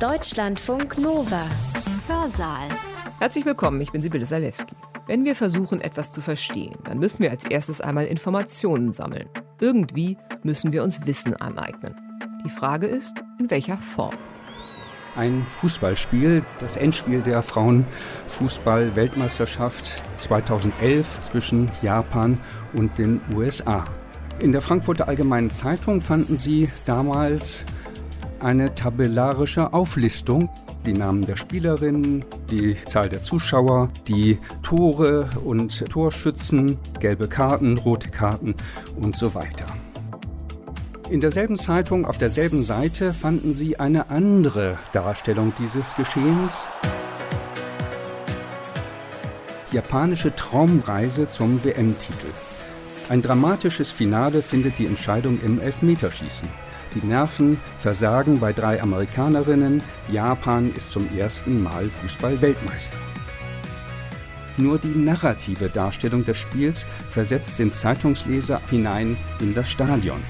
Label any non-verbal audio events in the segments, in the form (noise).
Deutschlandfunk Nova. Hörsaal. Herzlich willkommen, ich bin Sibylle Salewski. Wenn wir versuchen, etwas zu verstehen, dann müssen wir als erstes einmal Informationen sammeln. Irgendwie müssen wir uns Wissen aneignen. Die Frage ist, in welcher Form? Ein Fußballspiel, das Endspiel der Frauenfußball-Weltmeisterschaft 2011 zwischen Japan und den USA. In der Frankfurter Allgemeinen Zeitung fanden Sie damals eine tabellarische Auflistung. Die Namen der Spielerinnen, die Zahl der Zuschauer, die Tore und Torschützen, gelbe Karten, rote Karten und so weiter. In derselben Zeitung, auf derselben Seite fanden Sie eine andere Darstellung dieses Geschehens. Japanische Traumreise zum WM-Titel. Ein dramatisches Finale findet die Entscheidung im Elfmeterschießen. Die Nerven versagen bei drei Amerikanerinnen. Japan ist zum ersten Mal Fußball-Weltmeister. Nur die narrative Darstellung des Spiels versetzt den Zeitungsleser hinein in das Stadion.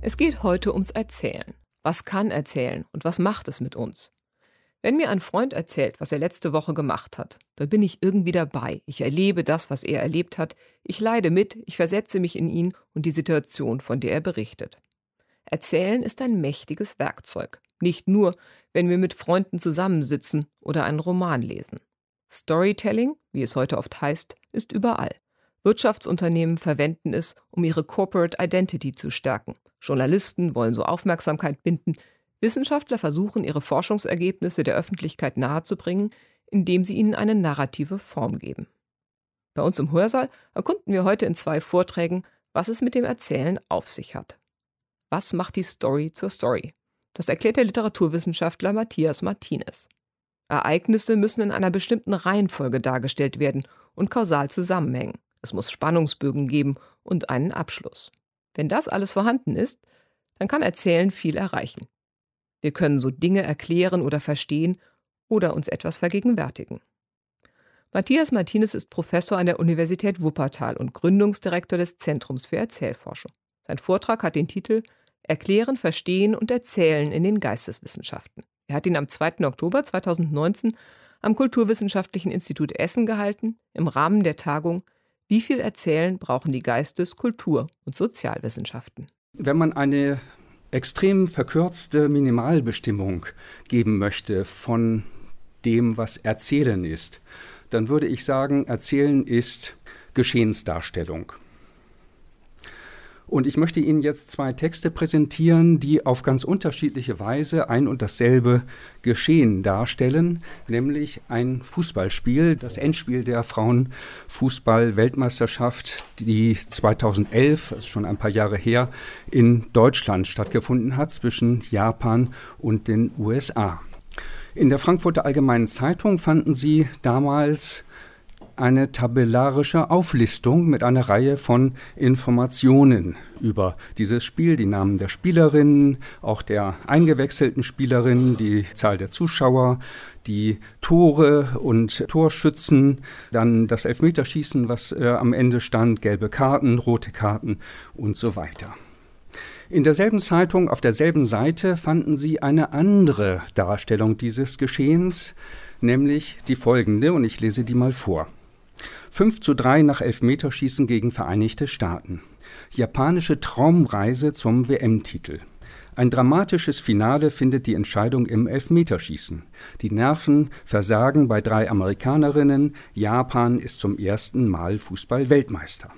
Es geht heute ums Erzählen. Was kann erzählen und was macht es mit uns? Wenn mir ein Freund erzählt, was er letzte Woche gemacht hat, dann bin ich irgendwie dabei. Ich erlebe das, was er erlebt hat. Ich leide mit, ich versetze mich in ihn und die Situation, von der er berichtet. Erzählen ist ein mächtiges Werkzeug. Nicht nur, wenn wir mit Freunden zusammensitzen oder einen Roman lesen. Storytelling, wie es heute oft heißt, ist überall. Wirtschaftsunternehmen verwenden es, um ihre Corporate Identity zu stärken. Journalisten wollen so Aufmerksamkeit binden, Wissenschaftler versuchen, ihre Forschungsergebnisse der Öffentlichkeit nahezubringen, indem sie ihnen eine narrative Form geben. Bei uns im Hörsaal erkunden wir heute in zwei Vorträgen, was es mit dem Erzählen auf sich hat. Was macht die Story zur Story? Das erklärt der Literaturwissenschaftler Matthias Martinez. Ereignisse müssen in einer bestimmten Reihenfolge dargestellt werden und kausal zusammenhängen. Es muss Spannungsbögen geben und einen Abschluss. Wenn das alles vorhanden ist, dann kann Erzählen viel erreichen. Wir können so Dinge erklären oder verstehen oder uns etwas vergegenwärtigen. Matthias Martinez ist Professor an der Universität Wuppertal und Gründungsdirektor des Zentrums für Erzählforschung. Sein Vortrag hat den Titel Erklären, Verstehen und Erzählen in den Geisteswissenschaften. Er hat ihn am 2. Oktober 2019 am Kulturwissenschaftlichen Institut Essen gehalten, im Rahmen der Tagung Wie viel Erzählen brauchen die Geistes-, Kultur- und Sozialwissenschaften? Wenn man eine extrem verkürzte Minimalbestimmung geben möchte von dem, was Erzählen ist, dann würde ich sagen, Erzählen ist Geschehensdarstellung. Und ich möchte Ihnen jetzt zwei Texte präsentieren, die auf ganz unterschiedliche Weise ein und dasselbe Geschehen darstellen, nämlich ein Fußballspiel, das Endspiel der Frauenfußball-Weltmeisterschaft, die 2011, das ist schon ein paar Jahre her, in Deutschland stattgefunden hat zwischen Japan und den USA. In der Frankfurter Allgemeinen Zeitung fanden Sie damals eine tabellarische Auflistung mit einer Reihe von Informationen über dieses Spiel, die Namen der Spielerinnen, auch der eingewechselten Spielerinnen, die Zahl der Zuschauer, die Tore und Torschützen, dann das Elfmeterschießen, was äh, am Ende stand, gelbe Karten, rote Karten und so weiter. In derselben Zeitung, auf derselben Seite fanden Sie eine andere Darstellung dieses Geschehens, nämlich die folgende, und ich lese die mal vor. 5 zu 3 nach Elfmeterschießen gegen Vereinigte Staaten. Japanische Traumreise zum WM-Titel. Ein dramatisches Finale findet die Entscheidung im Elfmeterschießen. Die Nerven versagen bei drei Amerikanerinnen. Japan ist zum ersten Mal Fußball-Weltmeister.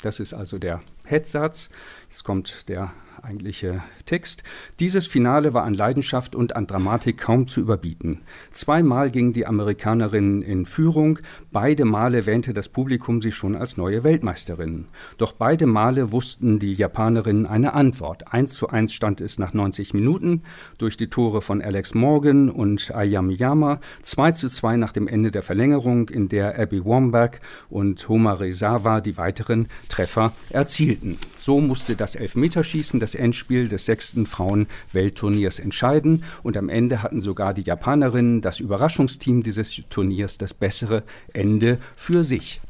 Das ist also der Headsatz. Jetzt kommt der eigentliche Text. Dieses Finale war an Leidenschaft und an Dramatik kaum zu überbieten. Zweimal gingen die Amerikanerinnen in Führung, beide Male wähnte das Publikum sich schon als neue Weltmeisterinnen. Doch beide Male wussten die Japanerinnen eine Antwort. 1 zu 1 stand es nach 90 Minuten durch die Tore von Alex Morgan und Ayamiyama, 2 zu 2 nach dem Ende der Verlängerung, in der Abby Wambach und Homarezawa die weiteren Treffer erzielten. So musste das Elfmeterschießen das Endspiel des sechsten Frauen-Weltturniers entscheiden. Und am Ende hatten sogar die Japanerinnen, das Überraschungsteam dieses Turniers, das bessere Ende für sich.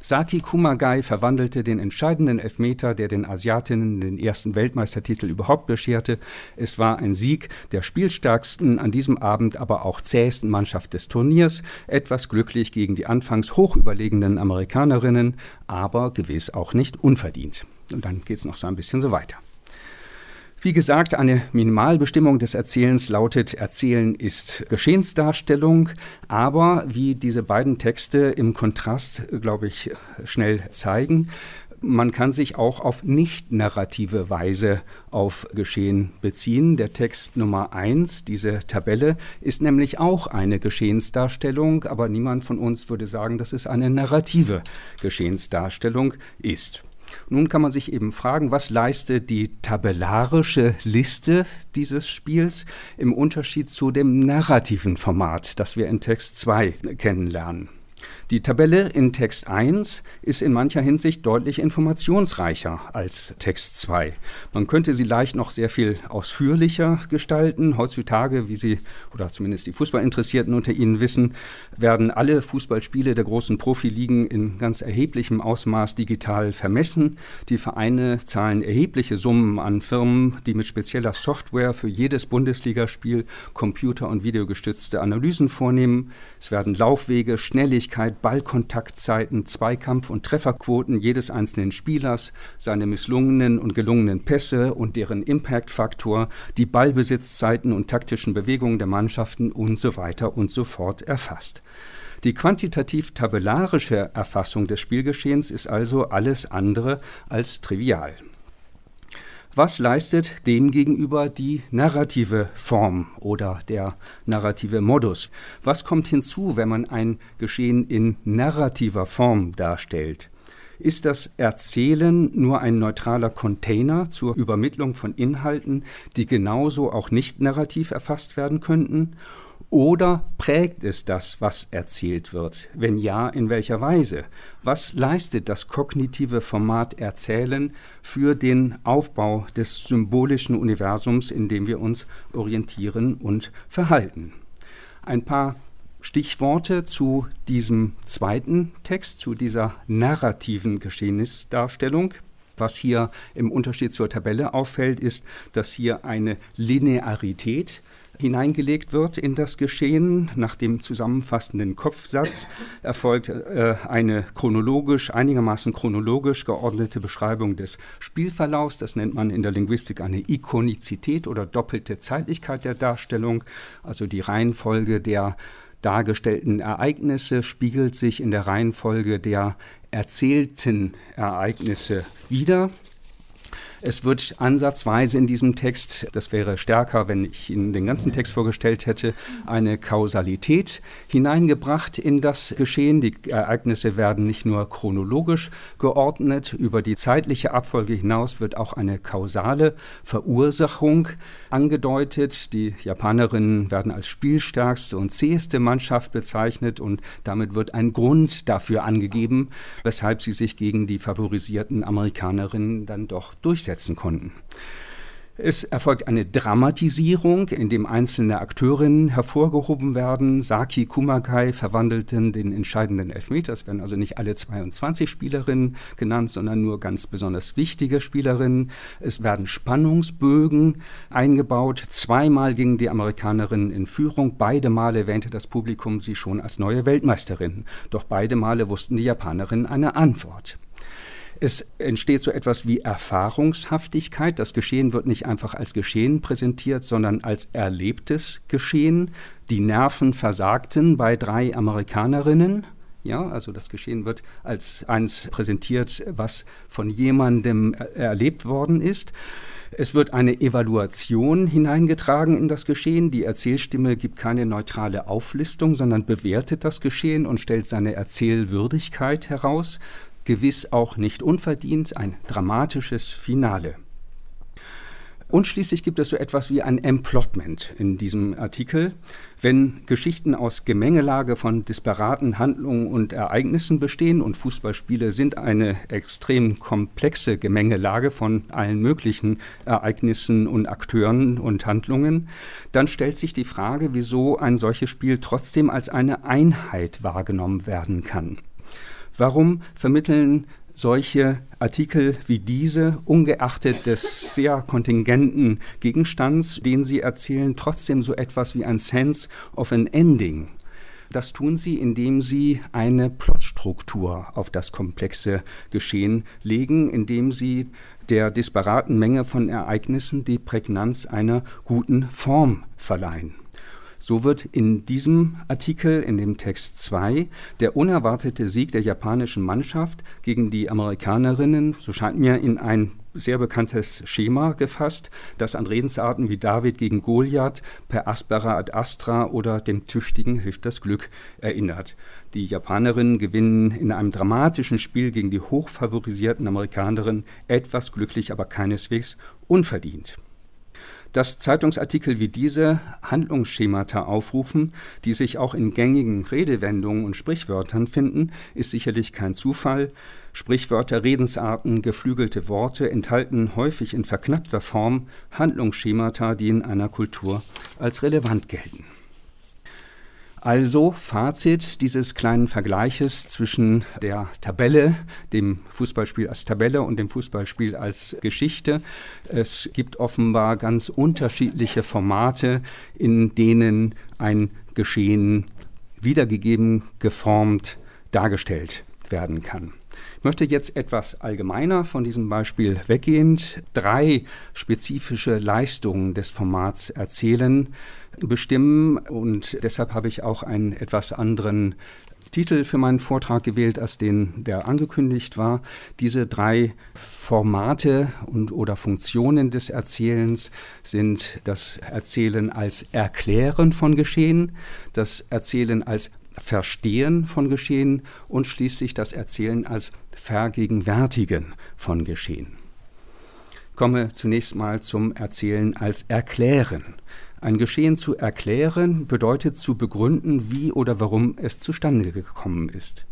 Saki Kumagai verwandelte den entscheidenden Elfmeter, der den Asiatinnen den ersten Weltmeistertitel überhaupt bescherte. Es war ein Sieg der spielstärksten, an diesem Abend aber auch zähesten Mannschaft des Turniers, etwas glücklich gegen die anfangs hochüberlegenen Amerikanerinnen, aber gewiss auch nicht unverdient. Und dann geht es noch so ein bisschen so weiter. Wie gesagt, eine Minimalbestimmung des Erzählens lautet, Erzählen ist Geschehensdarstellung, aber wie diese beiden Texte im Kontrast, glaube ich, schnell zeigen, man kann sich auch auf nicht narrative Weise auf Geschehen beziehen. Der Text Nummer eins, diese Tabelle, ist nämlich auch eine Geschehensdarstellung, aber niemand von uns würde sagen, dass es eine narrative Geschehensdarstellung ist. Nun kann man sich eben fragen, was leistet die tabellarische Liste dieses Spiels im Unterschied zu dem narrativen Format, das wir in Text 2 kennenlernen. Die Tabelle in Text 1 ist in mancher Hinsicht deutlich informationsreicher als Text 2. Man könnte sie leicht noch sehr viel ausführlicher gestalten. Heutzutage, wie Sie oder zumindest die Fußballinteressierten unter Ihnen wissen, werden alle Fußballspiele der großen Profiligen in ganz erheblichem Ausmaß digital vermessen. Die Vereine zahlen erhebliche Summen an Firmen, die mit spezieller Software für jedes Bundesligaspiel computer- und videogestützte Analysen vornehmen. Es werden Laufwege, Schnelligkeit, Ballkontaktzeiten, Zweikampf- und Trefferquoten jedes einzelnen Spielers, seine misslungenen und gelungenen Pässe und deren Impact-Faktor, die Ballbesitzzeiten und taktischen Bewegungen der Mannschaften und so weiter und so fort erfasst. Die quantitativ-tabellarische Erfassung des Spielgeschehens ist also alles andere als trivial. Was leistet demgegenüber die narrative Form oder der narrative Modus? Was kommt hinzu, wenn man ein Geschehen in narrativer Form darstellt? Ist das Erzählen nur ein neutraler Container zur Übermittlung von Inhalten, die genauso auch nicht narrativ erfasst werden könnten? Oder prägt es das, was erzählt wird? Wenn ja, in welcher Weise? Was leistet das kognitive Format Erzählen für den Aufbau des symbolischen Universums, in dem wir uns orientieren und verhalten? Ein paar Stichworte zu diesem zweiten Text, zu dieser narrativen Geschehnisdarstellung. Was hier im Unterschied zur Tabelle auffällt, ist, dass hier eine Linearität hineingelegt wird in das Geschehen. Nach dem zusammenfassenden Kopfsatz erfolgt äh, eine chronologisch, einigermaßen chronologisch geordnete Beschreibung des Spielverlaufs. Das nennt man in der Linguistik eine Ikonizität oder doppelte Zeitlichkeit der Darstellung, also die Reihenfolge der dargestellten Ereignisse spiegelt sich in der Reihenfolge der erzählten Ereignisse wider. Es wird ansatzweise in diesem Text, das wäre stärker, wenn ich Ihnen den ganzen Text vorgestellt hätte, eine Kausalität hineingebracht in das Geschehen. Die Ereignisse werden nicht nur chronologisch geordnet, über die zeitliche Abfolge hinaus wird auch eine kausale Verursachung angedeutet. Die Japanerinnen werden als spielstärkste und zäheste Mannschaft bezeichnet und damit wird ein Grund dafür angegeben, weshalb sie sich gegen die favorisierten Amerikanerinnen dann doch durchsetzen durchsetzen konnten. Es erfolgt eine Dramatisierung, in dem einzelne Akteurinnen hervorgehoben werden. Saki Kumakai verwandelten den entscheidenden Elfmeter. Es werden also nicht alle 22 Spielerinnen genannt, sondern nur ganz besonders wichtige Spielerinnen. Es werden Spannungsbögen eingebaut. Zweimal gingen die Amerikanerinnen in Führung. Beide Male erwähnte das Publikum sie schon als neue Weltmeisterin. Doch beide Male wussten die Japanerinnen eine Antwort. Es entsteht so etwas wie Erfahrungshaftigkeit. Das Geschehen wird nicht einfach als Geschehen präsentiert, sondern als erlebtes Geschehen. Die Nerven versagten bei drei Amerikanerinnen. Ja, also das Geschehen wird als eins präsentiert, was von jemandem erlebt worden ist. Es wird eine Evaluation hineingetragen in das Geschehen. Die Erzählstimme gibt keine neutrale Auflistung, sondern bewertet das Geschehen und stellt seine Erzählwürdigkeit heraus gewiss auch nicht unverdient, ein dramatisches Finale. Und schließlich gibt es so etwas wie ein Emplotment in diesem Artikel. Wenn Geschichten aus Gemengelage von disparaten Handlungen und Ereignissen bestehen und Fußballspiele sind eine extrem komplexe Gemengelage von allen möglichen Ereignissen und Akteuren und Handlungen, dann stellt sich die Frage, wieso ein solches Spiel trotzdem als eine Einheit wahrgenommen werden kann. Warum vermitteln solche Artikel wie diese, ungeachtet des sehr kontingenten Gegenstands, den sie erzählen, trotzdem so etwas wie ein Sense of an Ending. Das tun sie, indem sie eine Plotstruktur auf das komplexe Geschehen legen, indem sie der disparaten Menge von Ereignissen die Prägnanz einer guten Form verleihen. So wird in diesem Artikel, in dem Text 2, der unerwartete Sieg der japanischen Mannschaft gegen die Amerikanerinnen, so scheint mir, in ein sehr bekanntes Schema gefasst, das an Redensarten wie David gegen Goliath, per aspera ad astra oder dem Tüchtigen hilft das Glück erinnert. Die Japanerinnen gewinnen in einem dramatischen Spiel gegen die hochfavorisierten Amerikanerinnen etwas glücklich, aber keineswegs unverdient dass Zeitungsartikel wie diese Handlungsschemata aufrufen, die sich auch in gängigen Redewendungen und Sprichwörtern finden, ist sicherlich kein Zufall. Sprichwörter, Redensarten, geflügelte Worte enthalten häufig in verknappter Form Handlungsschemata, die in einer Kultur als relevant gelten. Also Fazit dieses kleinen Vergleiches zwischen der Tabelle, dem Fußballspiel als Tabelle und dem Fußballspiel als Geschichte. Es gibt offenbar ganz unterschiedliche Formate, in denen ein Geschehen wiedergegeben, geformt, dargestellt werden kann. Ich möchte jetzt etwas allgemeiner von diesem Beispiel weggehend drei spezifische Leistungen des Formats erzählen bestimmen. Und deshalb habe ich auch einen etwas anderen Titel für meinen Vortrag gewählt, als den, der angekündigt war. Diese drei Formate und oder Funktionen des Erzählens sind das Erzählen als Erklären von Geschehen, das Erzählen als Verstehen von Geschehen und schließlich das Erzählen als Vergegenwärtigen von Geschehen. Komme zunächst mal zum Erzählen als Erklären. Ein Geschehen zu erklären bedeutet zu begründen, wie oder warum es zustande gekommen ist.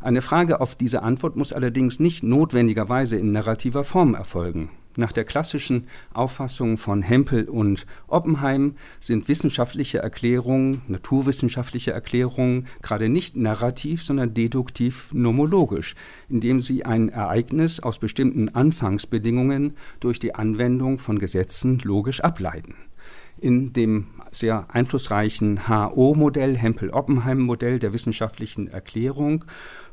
Eine Frage auf diese Antwort muss allerdings nicht notwendigerweise in narrativer Form erfolgen. Nach der klassischen Auffassung von Hempel und Oppenheim sind wissenschaftliche Erklärungen, naturwissenschaftliche Erklärungen gerade nicht narrativ, sondern deduktiv nomologisch, indem sie ein Ereignis aus bestimmten Anfangsbedingungen durch die Anwendung von Gesetzen logisch ableiten. In dem sehr einflussreichen HO-Modell, Hempel-Oppenheim-Modell der wissenschaftlichen Erklärung,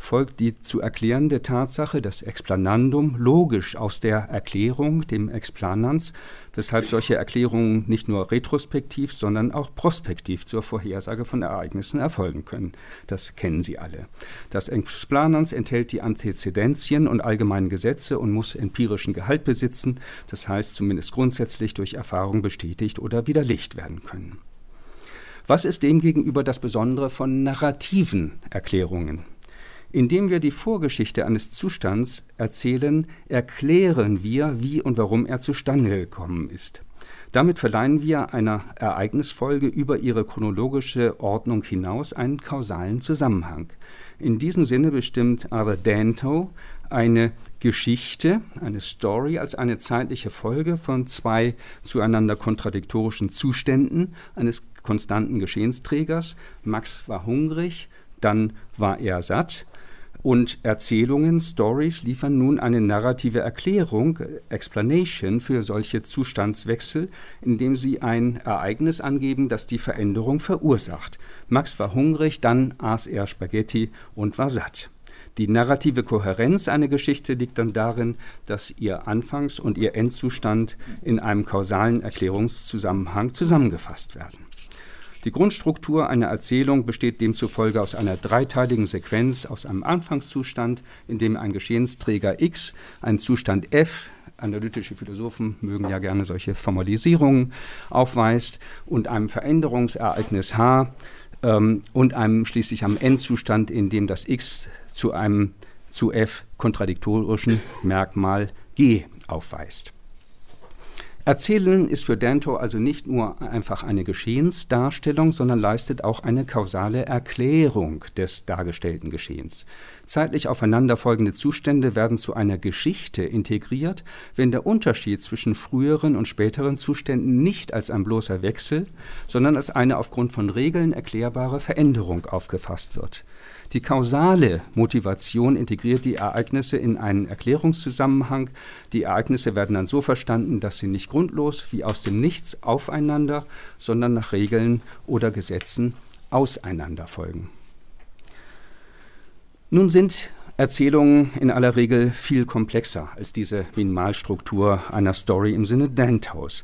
folgt die zu erklärende Tatsache, das Explanandum, logisch aus der Erklärung, dem Explanans, weshalb solche Erklärungen nicht nur retrospektiv, sondern auch prospektiv zur Vorhersage von Ereignissen erfolgen können. Das kennen Sie alle. Das Explanans enthält die Antezedenzien und allgemeinen Gesetze und muss empirischen Gehalt besitzen, das heißt zumindest grundsätzlich durch Erfahrung bestätigt oder widerlegt werden können. Was ist demgegenüber das Besondere von narrativen Erklärungen? Indem wir die Vorgeschichte eines Zustands erzählen, erklären wir, wie und warum er zustande gekommen ist. Damit verleihen wir einer Ereignisfolge über ihre chronologische Ordnung hinaus einen kausalen Zusammenhang. In diesem Sinne bestimmt aber Danto eine Geschichte, eine Story als eine zeitliche Folge von zwei zueinander kontradiktorischen Zuständen eines konstanten Geschehensträgers. Max war hungrig, dann war er satt und Erzählungen, Stories liefern nun eine narrative Erklärung, Explanation für solche Zustandswechsel, indem sie ein Ereignis angeben, das die Veränderung verursacht. Max war hungrig, dann aß er Spaghetti und war satt. Die narrative Kohärenz einer Geschichte liegt dann darin, dass ihr Anfangs- und ihr Endzustand in einem kausalen Erklärungszusammenhang zusammengefasst werden. Die Grundstruktur einer Erzählung besteht demzufolge aus einer dreiteiligen Sequenz aus einem Anfangszustand, in dem ein Geschehensträger X einen Zustand F analytische Philosophen mögen ja gerne solche Formalisierungen aufweist und einem Veränderungsereignis H ähm, und einem schließlich am Endzustand, in dem das X zu einem zu F kontradiktorischen Merkmal G aufweist. Erzählen ist für Danto also nicht nur einfach eine Geschehensdarstellung, sondern leistet auch eine kausale Erklärung des dargestellten Geschehens. Zeitlich aufeinanderfolgende Zustände werden zu einer Geschichte integriert, wenn der Unterschied zwischen früheren und späteren Zuständen nicht als ein bloßer Wechsel, sondern als eine aufgrund von Regeln erklärbare Veränderung aufgefasst wird. Die kausale Motivation integriert die Ereignisse in einen Erklärungszusammenhang. Die Ereignisse werden dann so verstanden, dass sie nicht grundlos wie aus dem Nichts aufeinander, sondern nach Regeln oder Gesetzen auseinander folgen. Nun sind Erzählungen in aller Regel viel komplexer als diese Minimalstruktur einer Story im Sinne Dantos.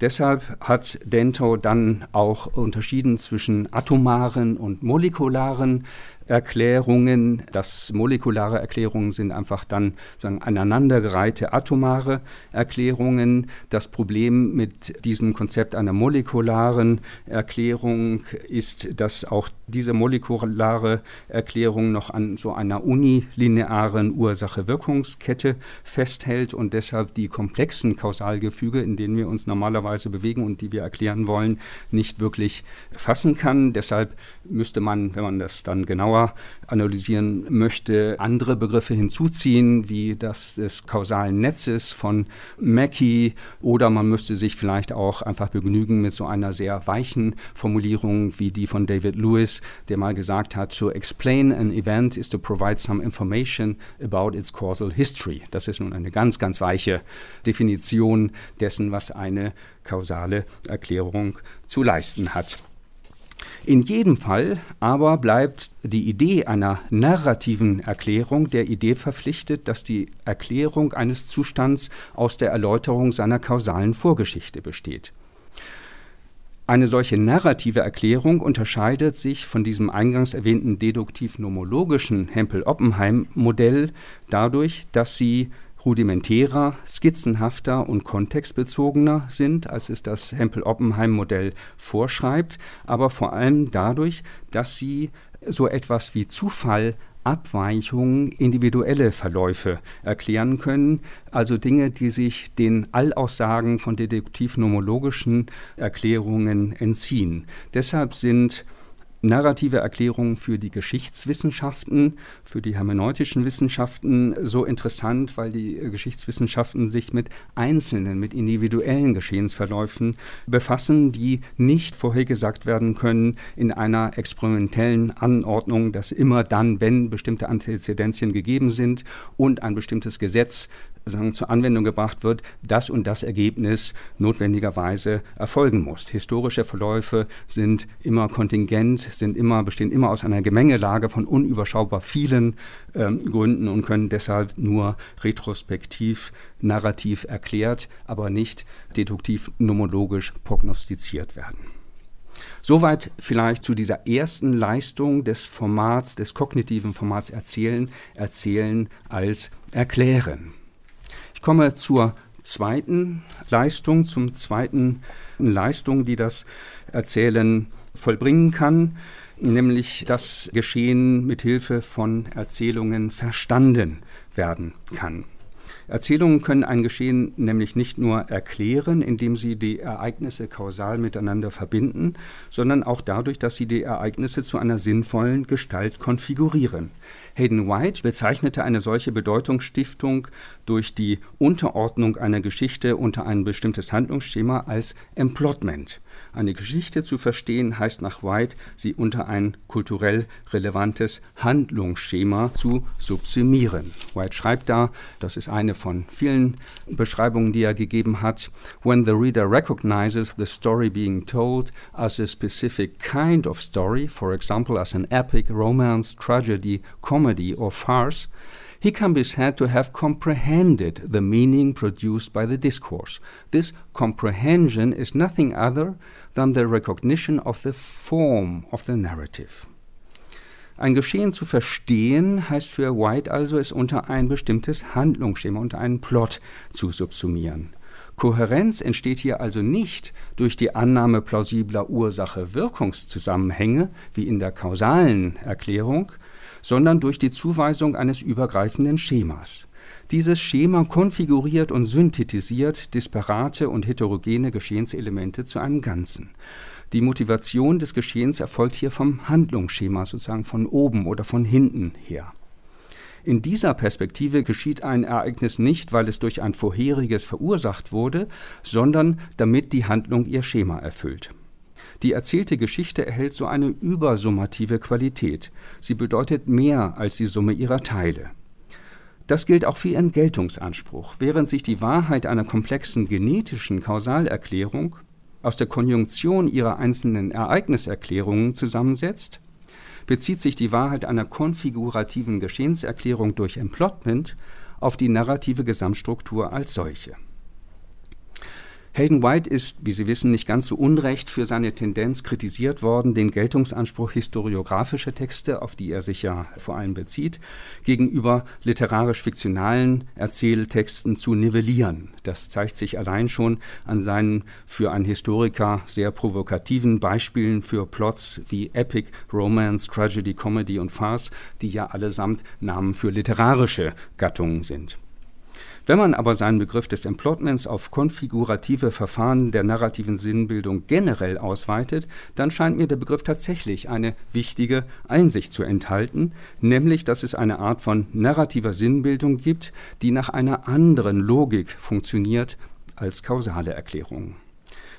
Deshalb hat Dento dann auch unterschieden zwischen atomaren und molekularen Erklärungen. Das molekulare Erklärungen sind einfach dann sagen, aneinandergereihte atomare Erklärungen. Das Problem mit diesem Konzept einer molekularen Erklärung ist, dass auch diese molekulare Erklärung noch an so einer unilinearen Ursache-Wirkungskette festhält und deshalb die komplexen Kausalgefüge, in denen wir uns normalerweise bewegen und die wir erklären wollen, nicht wirklich fassen kann. Deshalb müsste man, wenn man das dann genauer analysieren möchte, andere Begriffe hinzuziehen, wie das des kausalen Netzes von Mackey oder man müsste sich vielleicht auch einfach begnügen mit so einer sehr weichen Formulierung wie die von David Lewis, der mal gesagt hat, to explain an event is to provide some information about its causal history. Das ist nun eine ganz, ganz weiche Definition dessen, was eine kausale Erklärung zu leisten hat. In jedem Fall aber bleibt die Idee einer narrativen Erklärung der Idee verpflichtet, dass die Erklärung eines Zustands aus der Erläuterung seiner kausalen Vorgeschichte besteht. Eine solche narrative Erklärung unterscheidet sich von diesem eingangs erwähnten deduktiv-nomologischen Hempel-Oppenheim-Modell dadurch, dass sie rudimentärer, skizzenhafter und kontextbezogener sind, als es das Hempel-Oppenheim-Modell vorschreibt, aber vor allem dadurch, dass sie so etwas wie Zufall Abweichungen, individuelle Verläufe erklären können, also Dinge, die sich den Allaussagen von deduktiv-nomologischen Erklärungen entziehen. Deshalb sind narrative Erklärungen für die Geschichtswissenschaften, für die hermeneutischen Wissenschaften so interessant, weil die Geschichtswissenschaften sich mit einzelnen, mit individuellen Geschehensverläufen befassen, die nicht vorhergesagt werden können in einer experimentellen Anordnung, dass immer dann, wenn bestimmte Antezedenzien gegeben sind und ein bestimmtes Gesetz sagen, zur Anwendung gebracht wird, das und das Ergebnis notwendigerweise erfolgen muss. Historische Verläufe sind immer kontingent, sind immer, bestehen immer aus einer Gemengelage von unüberschaubar vielen ähm, Gründen und können deshalb nur retrospektiv, narrativ erklärt, aber nicht deduktiv nomologisch prognostiziert werden. Soweit vielleicht zu dieser ersten Leistung des Formats, des kognitiven Formats Erzählen, Erzählen als Erklären. Ich komme zur zweiten Leistung, zum zweiten Leistung, die das Erzählen vollbringen kann, nämlich das Geschehen mit Hilfe von Erzählungen verstanden werden kann. Erzählungen können ein Geschehen nämlich nicht nur erklären, indem sie die Ereignisse kausal miteinander verbinden, sondern auch dadurch, dass sie die Ereignisse zu einer sinnvollen Gestalt konfigurieren. Hayden White bezeichnete eine solche Bedeutungsstiftung durch die Unterordnung einer Geschichte unter ein bestimmtes Handlungsschema als Emplotment. Eine Geschichte zu verstehen heißt nach White, sie unter ein kulturell relevantes Handlungsschema zu subsumieren. White schreibt da, das ist eine von vielen Beschreibungen, die er gegeben hat, When the reader recognizes the story being told as a specific kind of story, for example as an epic, romance, tragedy, comedy or farce, he can be said to have comprehended the meaning produced by the discourse. This comprehension is nothing other than the recognition of the form of the narrative. Ein Geschehen zu verstehen heißt für White also, es unter ein bestimmtes Handlungsschema, unter einen Plot zu subsumieren. Kohärenz entsteht hier also nicht durch die Annahme plausibler Ursache-Wirkungszusammenhänge, wie in der kausalen Erklärung, sondern durch die Zuweisung eines übergreifenden Schemas. Dieses Schema konfiguriert und synthetisiert disparate und heterogene Geschehenselemente zu einem Ganzen. Die Motivation des Geschehens erfolgt hier vom Handlungsschema, sozusagen von oben oder von hinten her. In dieser Perspektive geschieht ein Ereignis nicht, weil es durch ein vorheriges verursacht wurde, sondern damit die Handlung ihr Schema erfüllt. Die erzählte Geschichte erhält so eine übersummative Qualität. Sie bedeutet mehr als die Summe ihrer Teile. Das gilt auch für ihren Geltungsanspruch. Während sich die Wahrheit einer komplexen genetischen Kausalerklärung aus der Konjunktion ihrer einzelnen Ereigniserklärungen zusammensetzt, bezieht sich die Wahrheit einer konfigurativen Geschehenserklärung durch Emplotment auf die narrative Gesamtstruktur als solche. Hayden White ist, wie Sie wissen, nicht ganz so unrecht für seine Tendenz kritisiert worden, den Geltungsanspruch historiografischer Texte, auf die er sich ja vor allem bezieht, gegenüber literarisch-fiktionalen Erzähltexten zu nivellieren. Das zeigt sich allein schon an seinen für einen Historiker sehr provokativen Beispielen für Plots wie Epic, Romance, Tragedy, Comedy und Farce, die ja allesamt Namen für literarische Gattungen sind. Wenn man aber seinen Begriff des Emplotments auf konfigurative Verfahren der narrativen Sinnbildung generell ausweitet, dann scheint mir der Begriff tatsächlich eine wichtige Einsicht zu enthalten, nämlich dass es eine Art von narrativer Sinnbildung gibt, die nach einer anderen Logik funktioniert als kausale Erklärungen.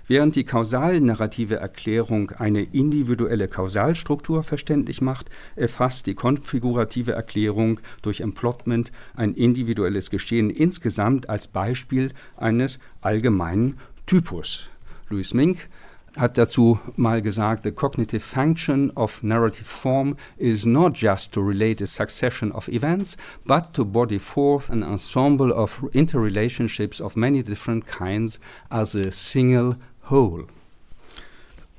Während die kausalnarrative Erklärung eine individuelle Kausalstruktur verständlich macht, erfasst die konfigurative Erklärung durch Emplotment ein individuelles Geschehen insgesamt als Beispiel eines allgemeinen Typus. Louis Mink hat dazu mal gesagt, the cognitive function of narrative form is not just to relate a succession of events, but to body forth an ensemble of interrelationships of many different kinds as a single whole.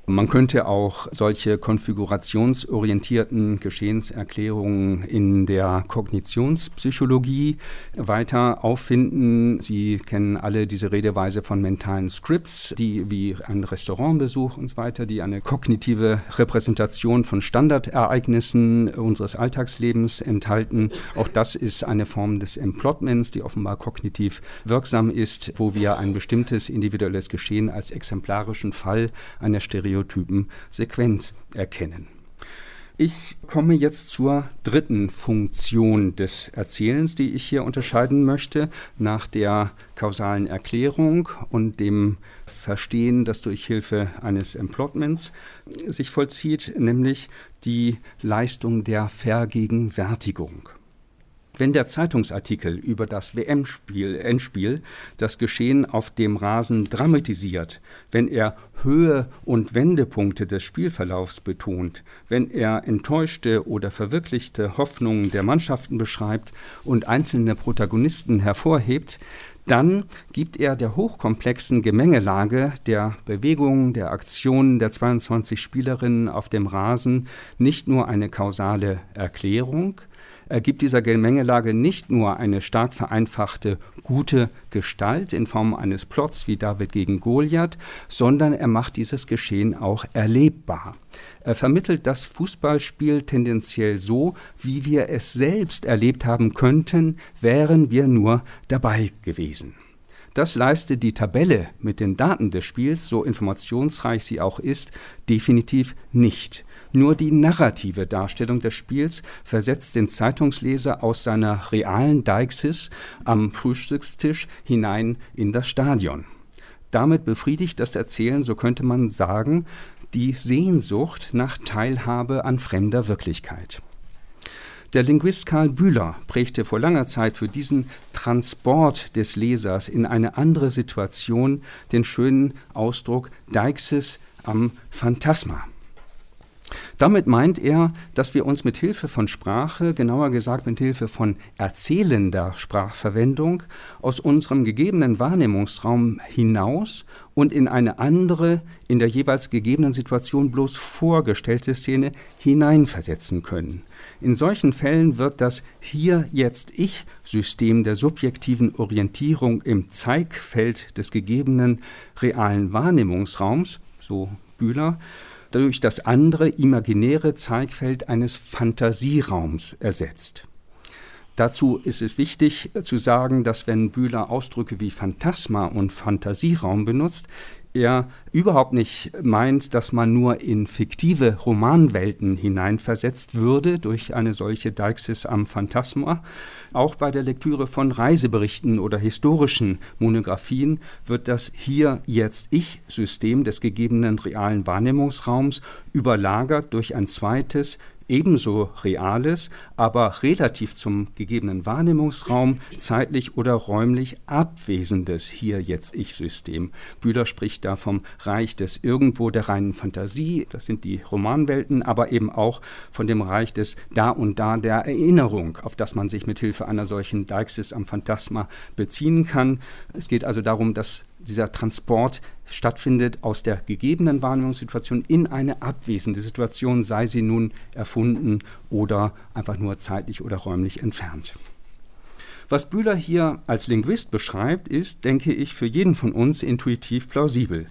Man könnte auch solche konfigurationsorientierten Geschehenserklärungen in der Kognitionspsychologie weiter auffinden. Sie kennen alle diese Redeweise von mentalen Scripts, die wie ein Restaurantbesuch und so weiter, die eine kognitive Repräsentation von Standardereignissen unseres Alltagslebens enthalten. Auch das ist eine Form des Emplotments, die offenbar kognitiv wirksam ist, wo wir ein bestimmtes individuelles Geschehen als exemplarischen Fall einer Stereotyp Stereotypen Sequenz erkennen. Ich komme jetzt zur dritten Funktion des Erzählens, die ich hier unterscheiden möchte, nach der kausalen Erklärung und dem Verstehen, das durch Hilfe eines Emplotments sich vollzieht, nämlich die Leistung der Vergegenwärtigung. Wenn der Zeitungsartikel über das WM-Spiel, Endspiel, das Geschehen auf dem Rasen dramatisiert, wenn er Höhe und Wendepunkte des Spielverlaufs betont, wenn er enttäuschte oder verwirklichte Hoffnungen der Mannschaften beschreibt und einzelne Protagonisten hervorhebt, dann gibt er der hochkomplexen Gemengelage der Bewegungen, der Aktionen der 22 Spielerinnen auf dem Rasen nicht nur eine kausale Erklärung, ergibt dieser Gemengelage nicht nur eine stark vereinfachte gute Gestalt in Form eines Plots wie David gegen Goliath, sondern er macht dieses Geschehen auch erlebbar. Er vermittelt das Fußballspiel tendenziell so, wie wir es selbst erlebt haben könnten, wären wir nur dabei gewesen. Das leistet die Tabelle mit den Daten des Spiels, so informationsreich sie auch ist, definitiv nicht. Nur die narrative Darstellung des Spiels versetzt den Zeitungsleser aus seiner realen Deixis am Frühstückstisch hinein in das Stadion. Damit befriedigt das Erzählen, so könnte man sagen, die Sehnsucht nach Teilhabe an fremder Wirklichkeit. Der Linguist Karl Bühler prägte vor langer Zeit für diesen Transport des Lesers in eine andere Situation den schönen Ausdruck Deixis am Phantasma. Damit meint er, dass wir uns mit Hilfe von Sprache, genauer gesagt mit Hilfe von erzählender Sprachverwendung, aus unserem gegebenen Wahrnehmungsraum hinaus und in eine andere, in der jeweils gegebenen Situation bloß vorgestellte Szene hineinversetzen können. In solchen Fällen wird das Hier-Jetzt-Ich-System der subjektiven Orientierung im Zeigfeld des gegebenen realen Wahrnehmungsraums, so Bühler, durch das andere imaginäre Zeigfeld eines Fantasieraums ersetzt. Dazu ist es wichtig zu sagen, dass wenn Bühler Ausdrücke wie Phantasma und Fantasieraum benutzt, er überhaupt nicht meint, dass man nur in fiktive Romanwelten hineinversetzt würde durch eine solche Deixis am Phantasma. Auch bei der Lektüre von Reiseberichten oder historischen Monographien wird das hier jetzt Ich-System des gegebenen realen Wahrnehmungsraums überlagert durch ein zweites ebenso reales, aber relativ zum gegebenen Wahrnehmungsraum zeitlich oder räumlich abwesendes hier jetzt Ich-System. Bühler spricht da vom Reich des Irgendwo der reinen Fantasie, das sind die Romanwelten, aber eben auch von dem Reich des Da und Da der Erinnerung, auf das man sich mit Hilfe einer solchen Deixis am Phantasma beziehen kann. Es geht also darum, dass dieser Transport stattfindet aus der gegebenen Wahrnehmungssituation in eine abwesende Situation, sei sie nun erfunden oder einfach nur zeitlich oder räumlich entfernt. Was Bühler hier als Linguist beschreibt, ist, denke ich, für jeden von uns intuitiv plausibel.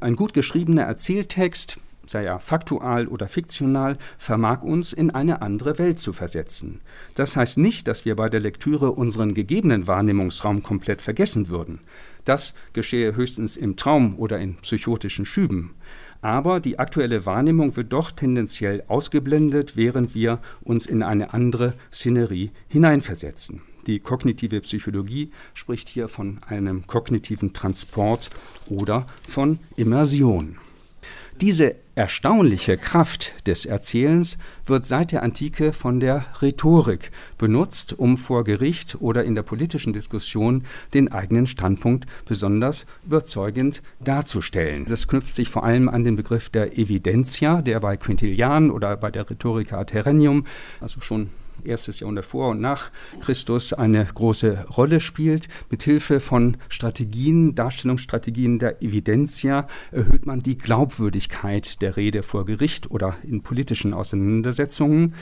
Ein gut geschriebener Erzähltext, sei er faktual oder fiktional, vermag uns in eine andere Welt zu versetzen. Das heißt nicht, dass wir bei der Lektüre unseren gegebenen Wahrnehmungsraum komplett vergessen würden. Das geschehe höchstens im Traum oder in psychotischen Schüben. Aber die aktuelle Wahrnehmung wird doch tendenziell ausgeblendet, während wir uns in eine andere Szenerie hineinversetzen. Die kognitive Psychologie spricht hier von einem kognitiven Transport oder von Immersion. Diese erstaunliche Kraft des Erzählens wird seit der Antike von der Rhetorik benutzt, um vor Gericht oder in der politischen Diskussion den eigenen Standpunkt besonders überzeugend darzustellen. Das knüpft sich vor allem an den Begriff der Evidentia, der bei Quintilian oder bei der Rhetorica Terrenium, also schon erstes Jahrhundert vor und nach Christus eine große Rolle spielt. Mithilfe von Strategien, Darstellungsstrategien der Evidentia erhöht man die Glaubwürdigkeit der Rede vor Gericht oder in politischen Auseinandersetzungen.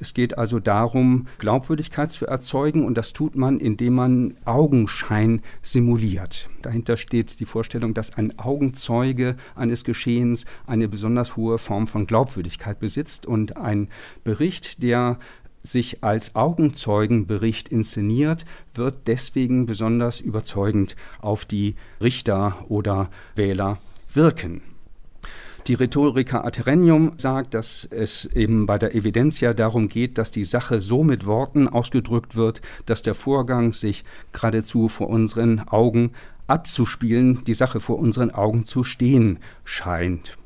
Es geht also darum, Glaubwürdigkeit zu erzeugen und das tut man, indem man Augenschein simuliert. Dahinter steht die Vorstellung, dass ein Augenzeuge eines Geschehens eine besonders hohe Form von Glaubwürdigkeit besitzt und ein Bericht, der sich als Augenzeugenbericht inszeniert, wird deswegen besonders überzeugend auf die Richter oder Wähler wirken. Die Rhetoriker Aterenium sagt, dass es eben bei der Evidentia darum geht, dass die Sache so mit Worten ausgedrückt wird, dass der Vorgang sich geradezu vor unseren Augen abzuspielen, die Sache vor unseren Augen zu stehen scheint.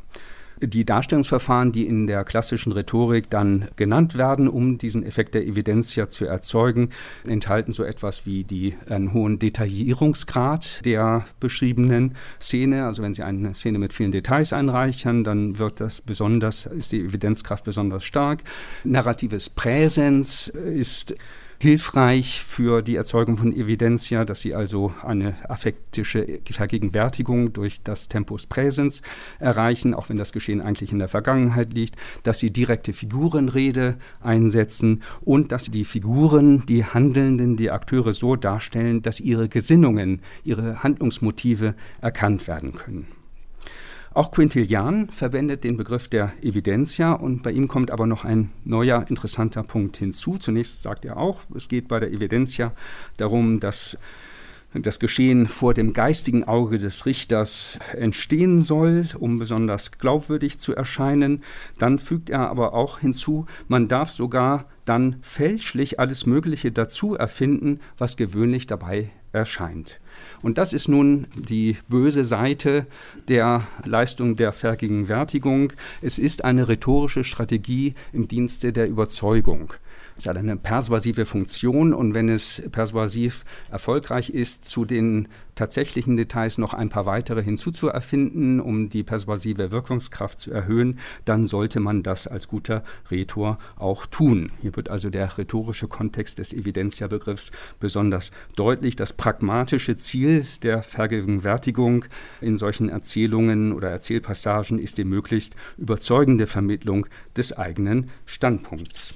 Die Darstellungsverfahren, die in der klassischen Rhetorik dann genannt werden, um diesen Effekt der Evidenz ja zu erzeugen, enthalten so etwas wie die, einen hohen Detaillierungsgrad der beschriebenen Szene. Also wenn Sie eine Szene mit vielen Details einreichern, dann wird das besonders, ist die Evidenzkraft besonders stark. Narratives Präsens ist hilfreich für die Erzeugung von Evidentia, dass sie also eine affektische Vergegenwärtigung durch das Tempus Präsens erreichen, auch wenn das Geschehen eigentlich in der Vergangenheit liegt, dass sie direkte Figurenrede einsetzen und dass die Figuren, die Handelnden, die Akteure so darstellen, dass ihre Gesinnungen, ihre Handlungsmotive erkannt werden können. Auch Quintilian verwendet den Begriff der Evidentia und bei ihm kommt aber noch ein neuer interessanter Punkt hinzu. Zunächst sagt er auch, es geht bei der Evidentia darum, dass das Geschehen vor dem geistigen Auge des Richters entstehen soll, um besonders glaubwürdig zu erscheinen. Dann fügt er aber auch hinzu, man darf sogar dann fälschlich alles Mögliche dazu erfinden, was gewöhnlich dabei erscheint. Und das ist nun die böse Seite der Leistung der Vergegenwärtigung. Es ist eine rhetorische Strategie im Dienste der Überzeugung. Es hat eine persuasive Funktion und wenn es persuasiv erfolgreich ist, zu den tatsächlichen Details noch ein paar weitere hinzuzuerfinden, um die persuasive Wirkungskraft zu erhöhen, dann sollte man das als guter Rhetor auch tun. Hier wird also der rhetorische Kontext des Evidentia-Begriffs besonders deutlich. Das pragmatische Ziel der Vergegenwärtigung in solchen Erzählungen oder Erzählpassagen ist die möglichst überzeugende Vermittlung des eigenen Standpunkts.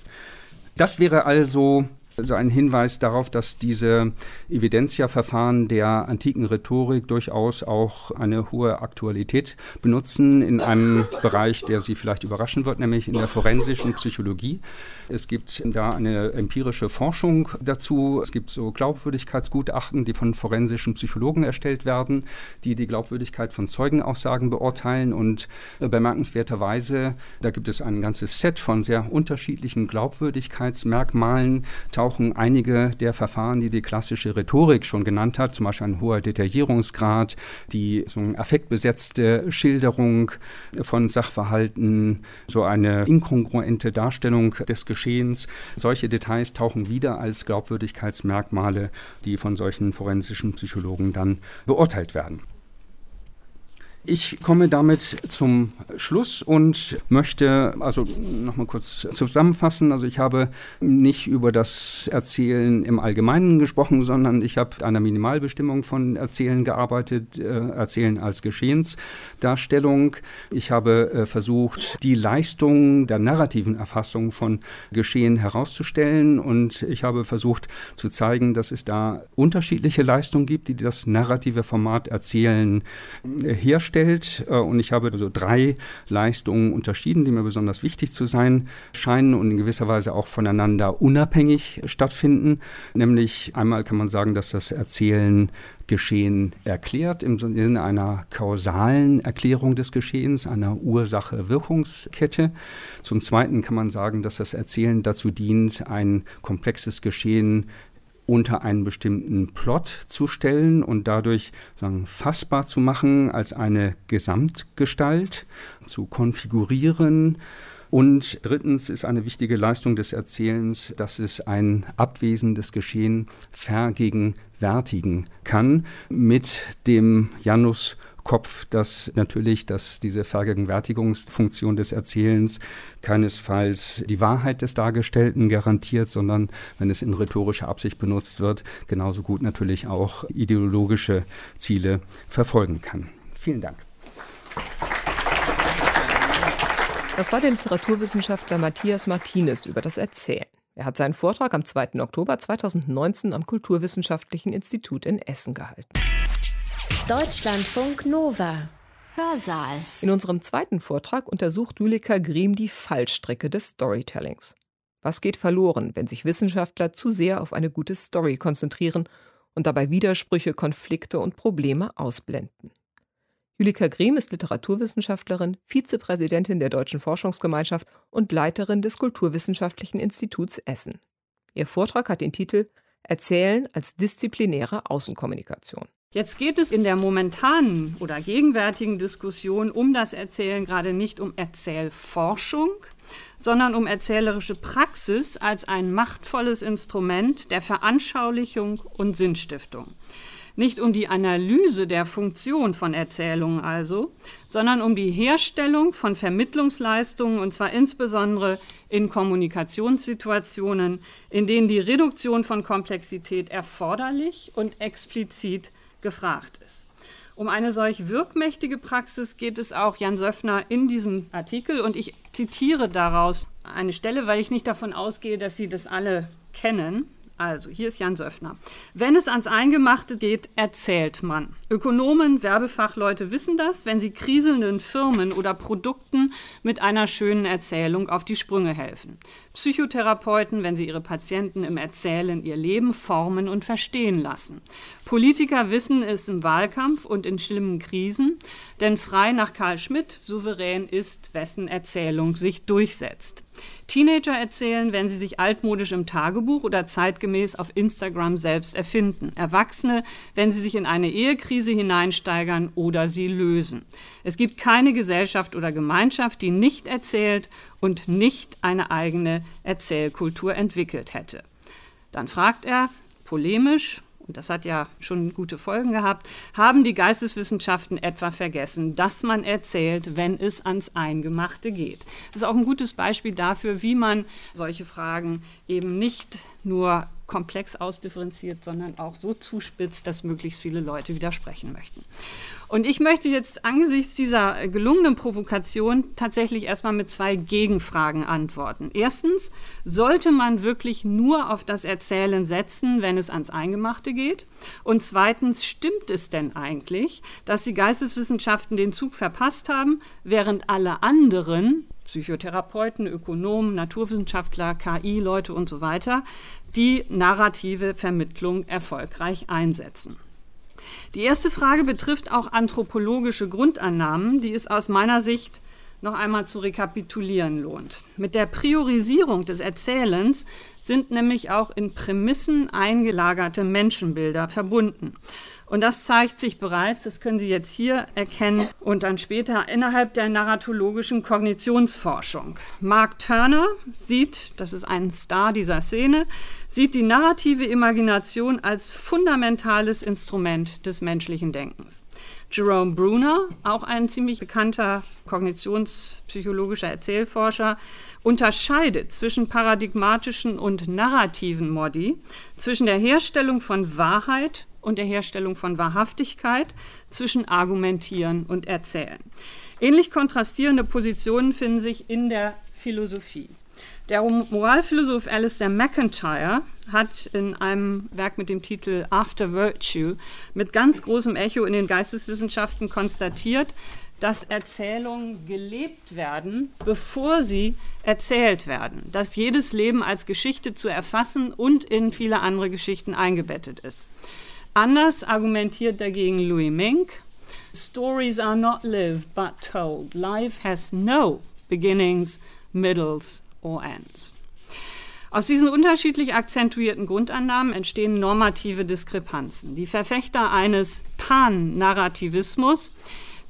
Das wäre also also ein Hinweis darauf, dass diese Evidentia-Verfahren der antiken Rhetorik durchaus auch eine hohe Aktualität benutzen in einem Bereich, der Sie vielleicht überraschen wird, nämlich in der forensischen Psychologie. Es gibt da eine empirische Forschung dazu. Es gibt so Glaubwürdigkeitsgutachten, die von forensischen Psychologen erstellt werden, die die Glaubwürdigkeit von Zeugenaussagen beurteilen. Und bemerkenswerterweise, da gibt es ein ganzes Set von sehr unterschiedlichen Glaubwürdigkeitsmerkmalen, tauchen einige der Verfahren, die die klassische Rhetorik schon genannt hat, zum Beispiel ein hoher Detaillierungsgrad, die so eine affektbesetzte Schilderung von Sachverhalten, so eine inkongruente Darstellung des Geschehens, solche Details tauchen wieder als Glaubwürdigkeitsmerkmale, die von solchen forensischen Psychologen dann beurteilt werden. Ich komme damit zum Schluss und möchte also nochmal kurz zusammenfassen. Also ich habe nicht über das Erzählen im Allgemeinen gesprochen, sondern ich habe einer Minimalbestimmung von Erzählen gearbeitet, äh, Erzählen als Geschehensdarstellung. Ich habe äh, versucht, die Leistung der narrativen Erfassung von Geschehen herauszustellen und ich habe versucht zu zeigen, dass es da unterschiedliche Leistungen gibt, die das narrative Format Erzählen äh, herstellen darstellt. Äh, und ich habe so drei Leistungen unterschieden, die mir besonders wichtig zu sein scheinen und in gewisser Weise auch voneinander unabhängig stattfinden. Nämlich einmal kann man sagen, dass das Erzählen Geschehen erklärt, im Sinne einer kausalen Erklärung des Geschehens, einer Ursache-Wirkungskette. Zum Zweiten kann man sagen, dass das Erzählen dazu dient, ein komplexes Geschehen unter einen bestimmten Plot zu stellen und dadurch sagen, fassbar zu machen als eine Gesamtgestalt, zu konfigurieren. Und drittens ist eine wichtige Leistung des Erzählens, dass es ein abwesendes Geschehen vergegenwärtigen kann mit dem Janus Kopf, dass natürlich, dass diese Vergegenwärtigungsfunktion des Erzählens keinesfalls die Wahrheit des Dargestellten garantiert, sondern wenn es in rhetorischer Absicht benutzt wird, genauso gut natürlich auch ideologische Ziele verfolgen kann. Vielen Dank. Das war der Literaturwissenschaftler Matthias Martinez über das Erzählen. Er hat seinen Vortrag am 2. Oktober 2019 am Kulturwissenschaftlichen Institut in Essen gehalten. Deutschlandfunk Nova. Hörsaal. In unserem zweiten Vortrag untersucht Julika Griem die Fallstricke des Storytellings. Was geht verloren, wenn sich Wissenschaftler zu sehr auf eine gute Story konzentrieren und dabei Widersprüche, Konflikte und Probleme ausblenden? Julika Griem ist Literaturwissenschaftlerin, Vizepräsidentin der Deutschen Forschungsgemeinschaft und Leiterin des Kulturwissenschaftlichen Instituts Essen. Ihr Vortrag hat den Titel Erzählen als disziplinäre Außenkommunikation. Jetzt geht es in der momentanen oder gegenwärtigen Diskussion um das Erzählen gerade nicht um Erzählforschung, sondern um erzählerische Praxis als ein machtvolles Instrument der Veranschaulichung und Sinnstiftung. Nicht um die Analyse der Funktion von Erzählungen also, sondern um die Herstellung von Vermittlungsleistungen und zwar insbesondere in Kommunikationssituationen, in denen die Reduktion von Komplexität erforderlich und explizit gefragt ist. Um eine solch wirkmächtige Praxis geht es auch Jan Söffner in diesem Artikel und ich zitiere daraus eine Stelle, weil ich nicht davon ausgehe, dass Sie das alle kennen. Also, hier ist Jan Söffner. Wenn es ans Eingemachte geht, erzählt man. Ökonomen, Werbefachleute wissen das, wenn sie kriselnden Firmen oder Produkten mit einer schönen Erzählung auf die Sprünge helfen. Psychotherapeuten, wenn sie ihre Patienten im Erzählen ihr Leben formen und verstehen lassen. Politiker wissen es im Wahlkampf und in schlimmen Krisen, denn frei nach Karl Schmidt souverän ist, wessen Erzählung sich durchsetzt. Teenager erzählen, wenn sie sich altmodisch im Tagebuch oder zeitgemäß auf Instagram selbst erfinden. Erwachsene, wenn sie sich in eine Ehekrise hineinsteigern oder sie lösen. Es gibt keine Gesellschaft oder Gemeinschaft, die nicht erzählt und nicht eine eigene Erzählkultur entwickelt hätte. Dann fragt er, polemisch, und das hat ja schon gute Folgen gehabt, haben die Geisteswissenschaften etwa vergessen, dass man erzählt, wenn es ans Eingemachte geht. Das ist auch ein gutes Beispiel dafür, wie man solche Fragen eben nicht nur komplex ausdifferenziert, sondern auch so zuspitzt, dass möglichst viele Leute widersprechen möchten. Und ich möchte jetzt angesichts dieser gelungenen Provokation tatsächlich erstmal mit zwei Gegenfragen antworten. Erstens, sollte man wirklich nur auf das Erzählen setzen, wenn es ans Eingemachte geht? Und zweitens, stimmt es denn eigentlich, dass die Geisteswissenschaften den Zug verpasst haben, während alle anderen Psychotherapeuten, Ökonomen, Naturwissenschaftler, KI-Leute und so weiter, die narrative Vermittlung erfolgreich einsetzen. Die erste Frage betrifft auch anthropologische Grundannahmen, die es aus meiner Sicht noch einmal zu rekapitulieren lohnt. Mit der Priorisierung des Erzählens sind nämlich auch in Prämissen eingelagerte Menschenbilder verbunden. Und das zeigt sich bereits, das können Sie jetzt hier erkennen und dann später innerhalb der narratologischen Kognitionsforschung. Mark Turner sieht, das ist ein Star dieser Szene, sieht die narrative Imagination als fundamentales Instrument des menschlichen Denkens. Jerome Bruner, auch ein ziemlich bekannter kognitionspsychologischer Erzählforscher, unterscheidet zwischen paradigmatischen und narrativen Modi, zwischen der Herstellung von Wahrheit und der Herstellung von Wahrhaftigkeit zwischen Argumentieren und Erzählen. Ähnlich kontrastierende Positionen finden sich in der Philosophie. Der Moralphilosoph Alistair MacIntyre hat in einem Werk mit dem Titel After Virtue mit ganz großem Echo in den Geisteswissenschaften konstatiert, dass Erzählungen gelebt werden, bevor sie erzählt werden, dass jedes Leben als Geschichte zu erfassen und in viele andere Geschichten eingebettet ist. Anders argumentiert dagegen Louis Mink. Stories are not lived but told. Life has no beginnings, middles or ends. Aus diesen unterschiedlich akzentuierten Grundannahmen entstehen normative Diskrepanzen. Die Verfechter eines Pan-Narrativismus,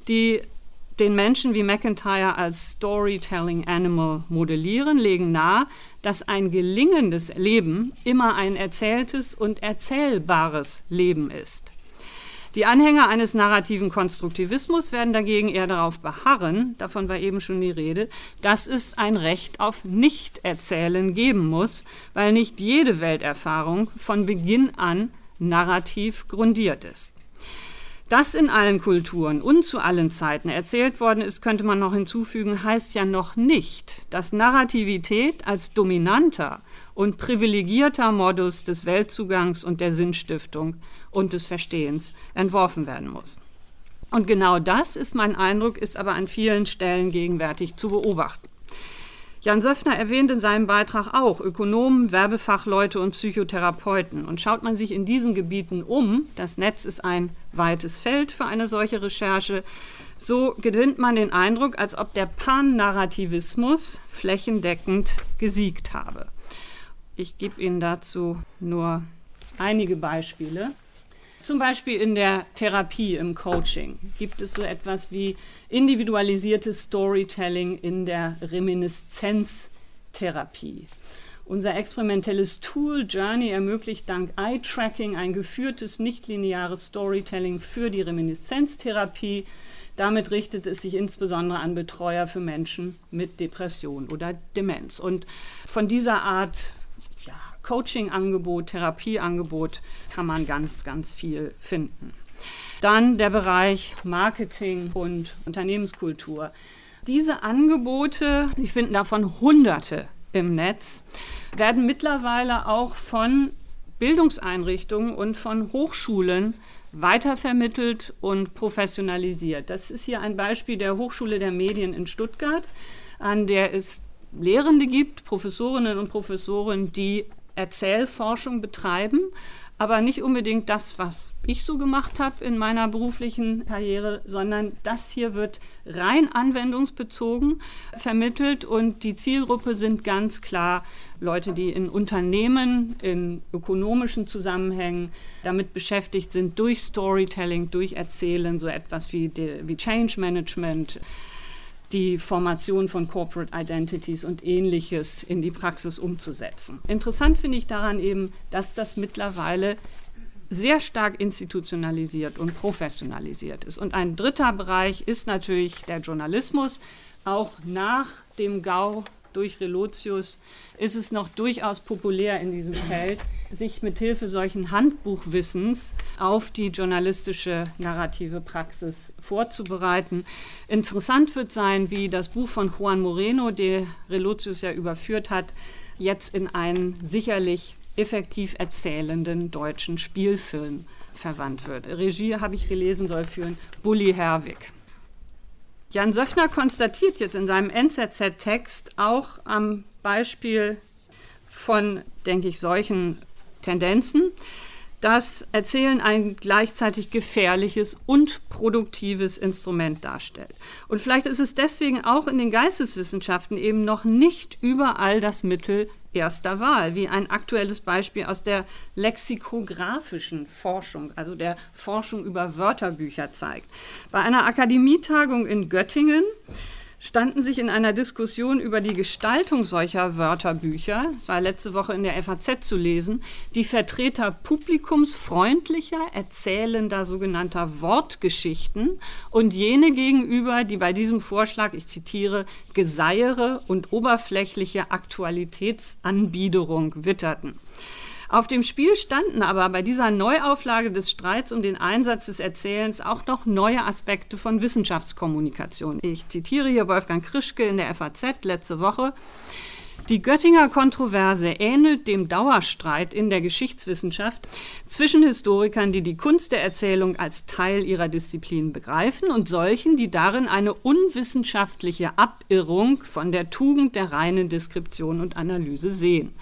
die den Menschen wie McIntyre als Storytelling Animal modellieren, legen nahe, dass ein gelingendes Leben immer ein erzähltes und erzählbares Leben ist. Die Anhänger eines narrativen Konstruktivismus werden dagegen eher darauf beharren, davon war eben schon die Rede, dass es ein Recht auf Nichterzählen geben muss, weil nicht jede Welterfahrung von Beginn an narrativ grundiert ist. Dass in allen Kulturen und zu allen Zeiten erzählt worden ist, könnte man noch hinzufügen, heißt ja noch nicht, dass Narrativität als dominanter und privilegierter Modus des Weltzugangs und der Sinnstiftung und des Verstehens entworfen werden muss. Und genau das ist mein Eindruck, ist aber an vielen Stellen gegenwärtig zu beobachten. Jan Söffner erwähnt in seinem Beitrag auch Ökonomen, Werbefachleute und Psychotherapeuten. Und schaut man sich in diesen Gebieten um, das Netz ist ein weites Feld für eine solche Recherche, so gewinnt man den Eindruck, als ob der Pan-Narrativismus flächendeckend gesiegt habe. Ich gebe Ihnen dazu nur einige Beispiele. Zum Beispiel in der Therapie, im Coaching gibt es so etwas wie individualisiertes Storytelling in der Reminiszenztherapie. Unser experimentelles Tool Journey ermöglicht dank Eye-Tracking ein geführtes, nichtlineares Storytelling für die Reminiszenztherapie. Damit richtet es sich insbesondere an Betreuer für Menschen mit Depression oder Demenz. Und von dieser Art Coaching-Angebot, Therapieangebot kann man ganz, ganz viel finden. Dann der Bereich Marketing und Unternehmenskultur. Diese Angebote, ich finde davon Hunderte im Netz, werden mittlerweile auch von Bildungseinrichtungen und von Hochschulen weitervermittelt und professionalisiert. Das ist hier ein Beispiel der Hochschule der Medien in Stuttgart, an der es Lehrende gibt, Professorinnen und Professoren, die Erzählforschung betreiben, aber nicht unbedingt das, was ich so gemacht habe in meiner beruflichen Karriere, sondern das hier wird rein anwendungsbezogen vermittelt und die Zielgruppe sind ganz klar Leute, die in Unternehmen, in ökonomischen Zusammenhängen damit beschäftigt sind, durch Storytelling, durch Erzählen, so etwas wie, wie Change Management, die Formation von Corporate Identities und ähnliches in die Praxis umzusetzen. Interessant finde ich daran eben, dass das mittlerweile sehr stark institutionalisiert und professionalisiert ist. Und ein dritter Bereich ist natürlich der Journalismus. Auch nach dem GAU durch Relotius ist es noch durchaus populär in diesem Feld, sich mit Hilfe solchen Handbuchwissens auf die journalistische narrative Praxis vorzubereiten. Interessant wird sein, wie das Buch von Juan Moreno, der Relotius ja überführt hat, jetzt in einen sicherlich effektiv erzählenden deutschen Spielfilm verwandt wird. Regie, habe ich gelesen, soll führen Bully Herwig. Jan Söffner konstatiert jetzt in seinem NZZ-Text auch am Beispiel von, denke ich, solchen Tendenzen, dass Erzählen ein gleichzeitig gefährliches und produktives Instrument darstellt. Und vielleicht ist es deswegen auch in den Geisteswissenschaften eben noch nicht überall das Mittel erster Wahl, wie ein aktuelles Beispiel aus der lexikographischen Forschung, also der Forschung über Wörterbücher zeigt. Bei einer Akademietagung in Göttingen standen sich in einer Diskussion über die Gestaltung solcher Wörterbücher, das war letzte Woche in der FAZ zu lesen, die Vertreter publikumsfreundlicher, erzählender sogenannter Wortgeschichten und jene gegenüber, die bei diesem Vorschlag, ich zitiere, Geseiere und oberflächliche Aktualitätsanbiederung witterten. Auf dem Spiel standen aber bei dieser Neuauflage des Streits um den Einsatz des Erzählens auch noch neue Aspekte von Wissenschaftskommunikation. Ich zitiere hier Wolfgang Krischke in der FAZ letzte Woche. Die Göttinger Kontroverse ähnelt dem Dauerstreit in der Geschichtswissenschaft zwischen Historikern, die die Kunst der Erzählung als Teil ihrer Disziplin begreifen und solchen, die darin eine unwissenschaftliche Abirrung von der Tugend der reinen Deskription und Analyse sehen.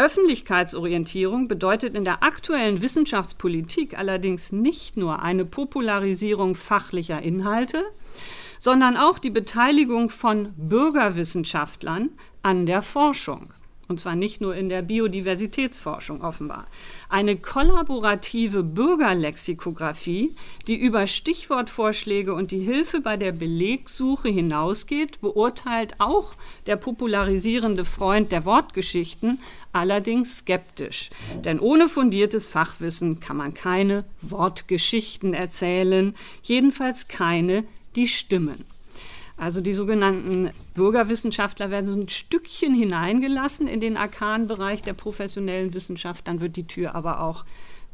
Öffentlichkeitsorientierung bedeutet in der aktuellen Wissenschaftspolitik allerdings nicht nur eine Popularisierung fachlicher Inhalte, sondern auch die Beteiligung von Bürgerwissenschaftlern an der Forschung und zwar nicht nur in der Biodiversitätsforschung offenbar. Eine kollaborative Bürgerlexikographie, die über Stichwortvorschläge und die Hilfe bei der Belegsuche hinausgeht, beurteilt auch der popularisierende Freund der Wortgeschichten allerdings skeptisch. Denn ohne fundiertes Fachwissen kann man keine Wortgeschichten erzählen, jedenfalls keine, die stimmen. Also die sogenannten Bürgerwissenschaftler werden so ein Stückchen hineingelassen in den arkanen Bereich der professionellen Wissenschaft, dann wird die Tür aber auch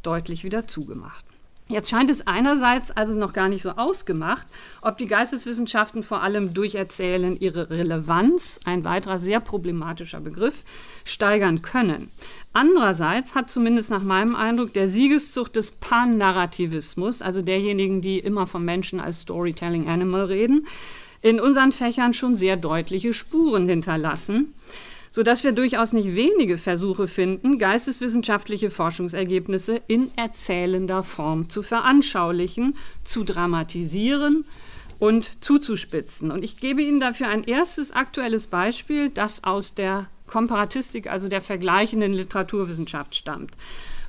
deutlich wieder zugemacht. Jetzt scheint es einerseits also noch gar nicht so ausgemacht, ob die Geisteswissenschaften vor allem durch Erzählen ihre Relevanz, ein weiterer sehr problematischer Begriff, steigern können. Andererseits hat zumindest nach meinem Eindruck der Siegeszug des Pan-Narrativismus, also derjenigen, die immer vom Menschen als Storytelling Animal reden, in unseren Fächern schon sehr deutliche Spuren hinterlassen, sodass wir durchaus nicht wenige Versuche finden, geisteswissenschaftliche Forschungsergebnisse in erzählender Form zu veranschaulichen, zu dramatisieren und zuzuspitzen. Und ich gebe Ihnen dafür ein erstes aktuelles Beispiel, das aus der Komparatistik, also der vergleichenden Literaturwissenschaft stammt.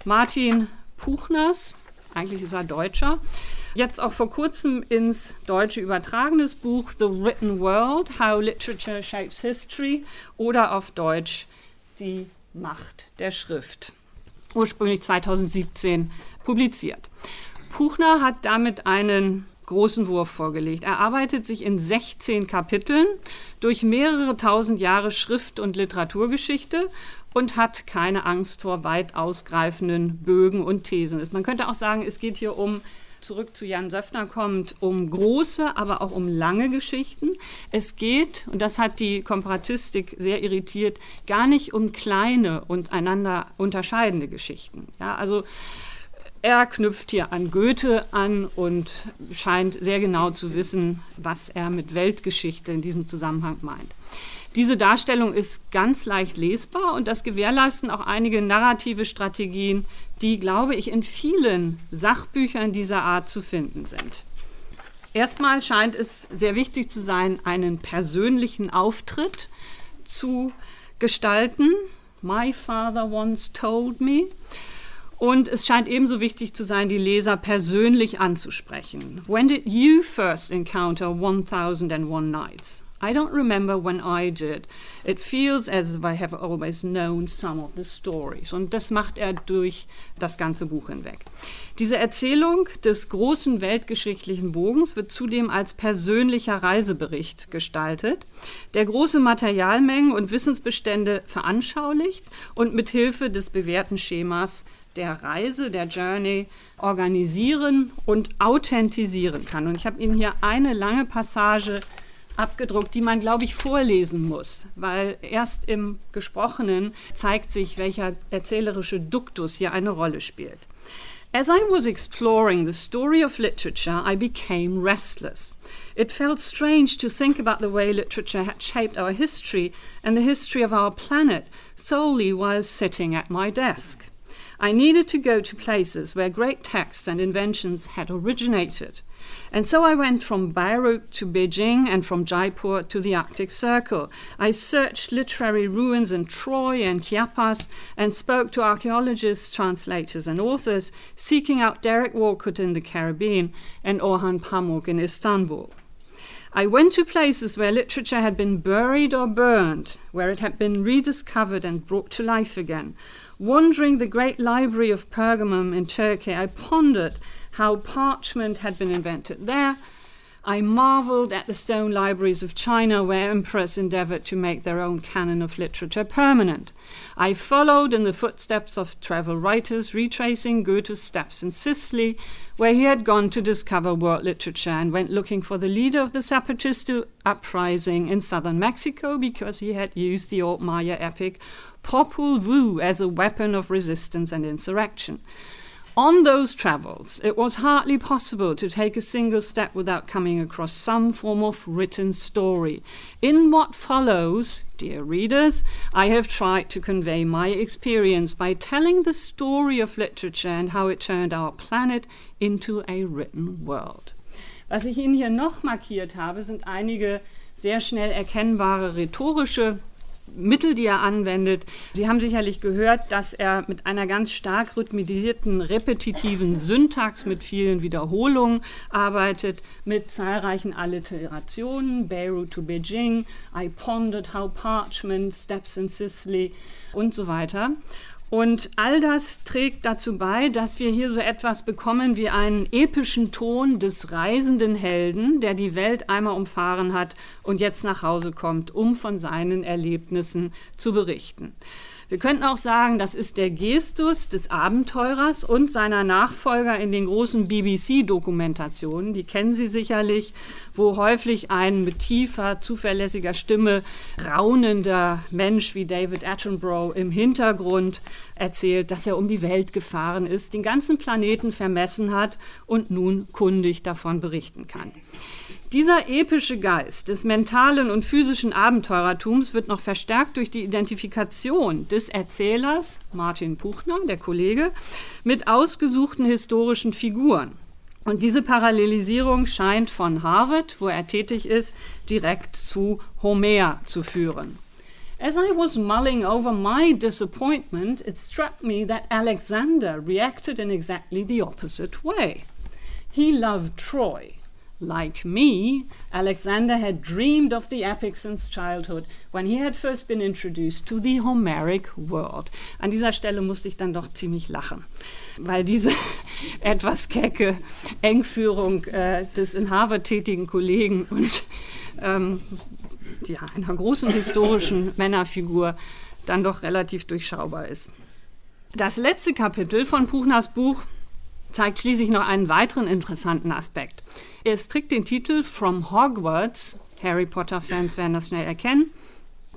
Martin Puchners, eigentlich ist er Deutscher, jetzt auch vor kurzem ins Deutsche übertragenes Buch The Written World, How Literature Shapes History oder auf Deutsch Die Macht der Schrift, ursprünglich 2017 publiziert. Puchner hat damit einen großen Wurf vorgelegt. Er arbeitet sich in 16 Kapiteln durch mehrere tausend Jahre Schrift- und Literaturgeschichte und hat keine Angst vor weit ausgreifenden Bögen und Thesen. Man könnte auch sagen, es geht hier um zurück zu Jan Söffner kommt, um große, aber auch um lange Geschichten. Es geht, und das hat die Komparatistik sehr irritiert, gar nicht um kleine und einander unterscheidende Geschichten. Ja, also er knüpft hier an Goethe an und scheint sehr genau zu wissen, was er mit Weltgeschichte in diesem Zusammenhang meint. Diese Darstellung ist ganz leicht lesbar und das gewährleisten auch einige narrative Strategien, die, glaube ich, in vielen Sachbüchern dieser Art zu finden sind. Erstmal scheint es sehr wichtig zu sein, einen persönlichen Auftritt zu gestalten. My father once told me. Und es scheint ebenso wichtig zu sein, die Leser persönlich anzusprechen. When did you first encounter 1001 Nights? I don't remember when I did. It feels as if I have always known some of the stories. Und das macht er durch das ganze Buch hinweg. Diese Erzählung des großen weltgeschichtlichen Bogens wird zudem als persönlicher Reisebericht gestaltet, der große Materialmengen und Wissensbestände veranschaulicht und mit Hilfe des bewährten Schemas der Reise, der Journey organisieren und authentisieren kann. Und ich habe Ihnen hier eine lange Passage abgedruckt, die man, glaube ich, vorlesen muss, weil erst im Gesprochenen zeigt sich, welcher erzählerische Duktus hier eine Rolle spielt. As I was exploring the story of literature, I became restless. It felt strange to think about the way literature had shaped our history and the history of our planet solely while sitting at my desk. I needed to go to places where great texts and inventions had originated. And so I went from Beirut to Beijing and from Jaipur to the Arctic Circle. I searched literary ruins in Troy and Chiapas and spoke to archaeologists, translators, and authors, seeking out Derek Walcott in the Caribbean and Orhan Pamuk in Istanbul. I went to places where literature had been buried or burned, where it had been rediscovered and brought to life again. Wandering the great library of Pergamum in Turkey, I pondered how parchment had been invented there. I marveled at the stone libraries of China where emperors endeavored to make their own canon of literature permanent. I followed in the footsteps of travel writers, retracing Goethe's steps in Sicily, where he had gone to discover world literature and went looking for the leader of the Zapatista uprising in southern Mexico because he had used the old Maya epic Popul Vuh as a weapon of resistance and insurrection. On those travels, it was hardly possible to take a single step without coming across some form of written story. In what follows, dear readers, I have tried to convey my experience by telling the story of literature and how it turned our planet into a written world. Was ich Ihnen hier noch markiert habe, sind einige sehr schnell erkennbare rhetorische Mittel, die er anwendet. Sie haben sicherlich gehört, dass er mit einer ganz stark rhythmisierten, repetitiven Syntax mit vielen Wiederholungen arbeitet, mit zahlreichen Alliterationen, Beirut to Beijing, I pondered how parchment, steps in Sicily und so weiter. Und all das trägt dazu bei, dass wir hier so etwas bekommen wie einen epischen Ton des reisenden Helden, der die Welt einmal umfahren hat und jetzt nach Hause kommt, um von seinen Erlebnissen zu berichten. Wir könnten auch sagen, das ist der Gestus des Abenteurers und seiner Nachfolger in den großen BBC-Dokumentationen. Die kennen Sie sicherlich, wo häufig ein mit tiefer, zuverlässiger Stimme raunender Mensch wie David Attenborough im Hintergrund erzählt, dass er um die Welt gefahren ist, den ganzen Planeten vermessen hat und nun kundig davon berichten kann. Dieser epische Geist des mentalen und physischen Abenteurertums wird noch verstärkt durch die Identifikation des Erzählers, Martin Puchner, der Kollege, mit ausgesuchten historischen Figuren. Und diese Parallelisierung scheint von Harvard, wo er tätig ist, direkt zu Homer zu führen. As I was mulling over my disappointment, it struck me that Alexander reacted in exactly the opposite way. He loved Troy. Like me, Alexander had dreamed of the epic since childhood, when he had first been introduced to the Homeric world. An dieser Stelle musste ich dann doch ziemlich lachen, weil diese (laughs) etwas kecke Engführung äh, des in Harvard tätigen Kollegen und ähm, ja, einer großen historischen (laughs) Männerfigur dann doch relativ durchschaubar ist. Das letzte Kapitel von Puchners Buch zeigt schließlich noch einen weiteren interessanten Aspekt. Es trägt den Titel From Hogwarts, Harry Potter-Fans werden das schnell erkennen,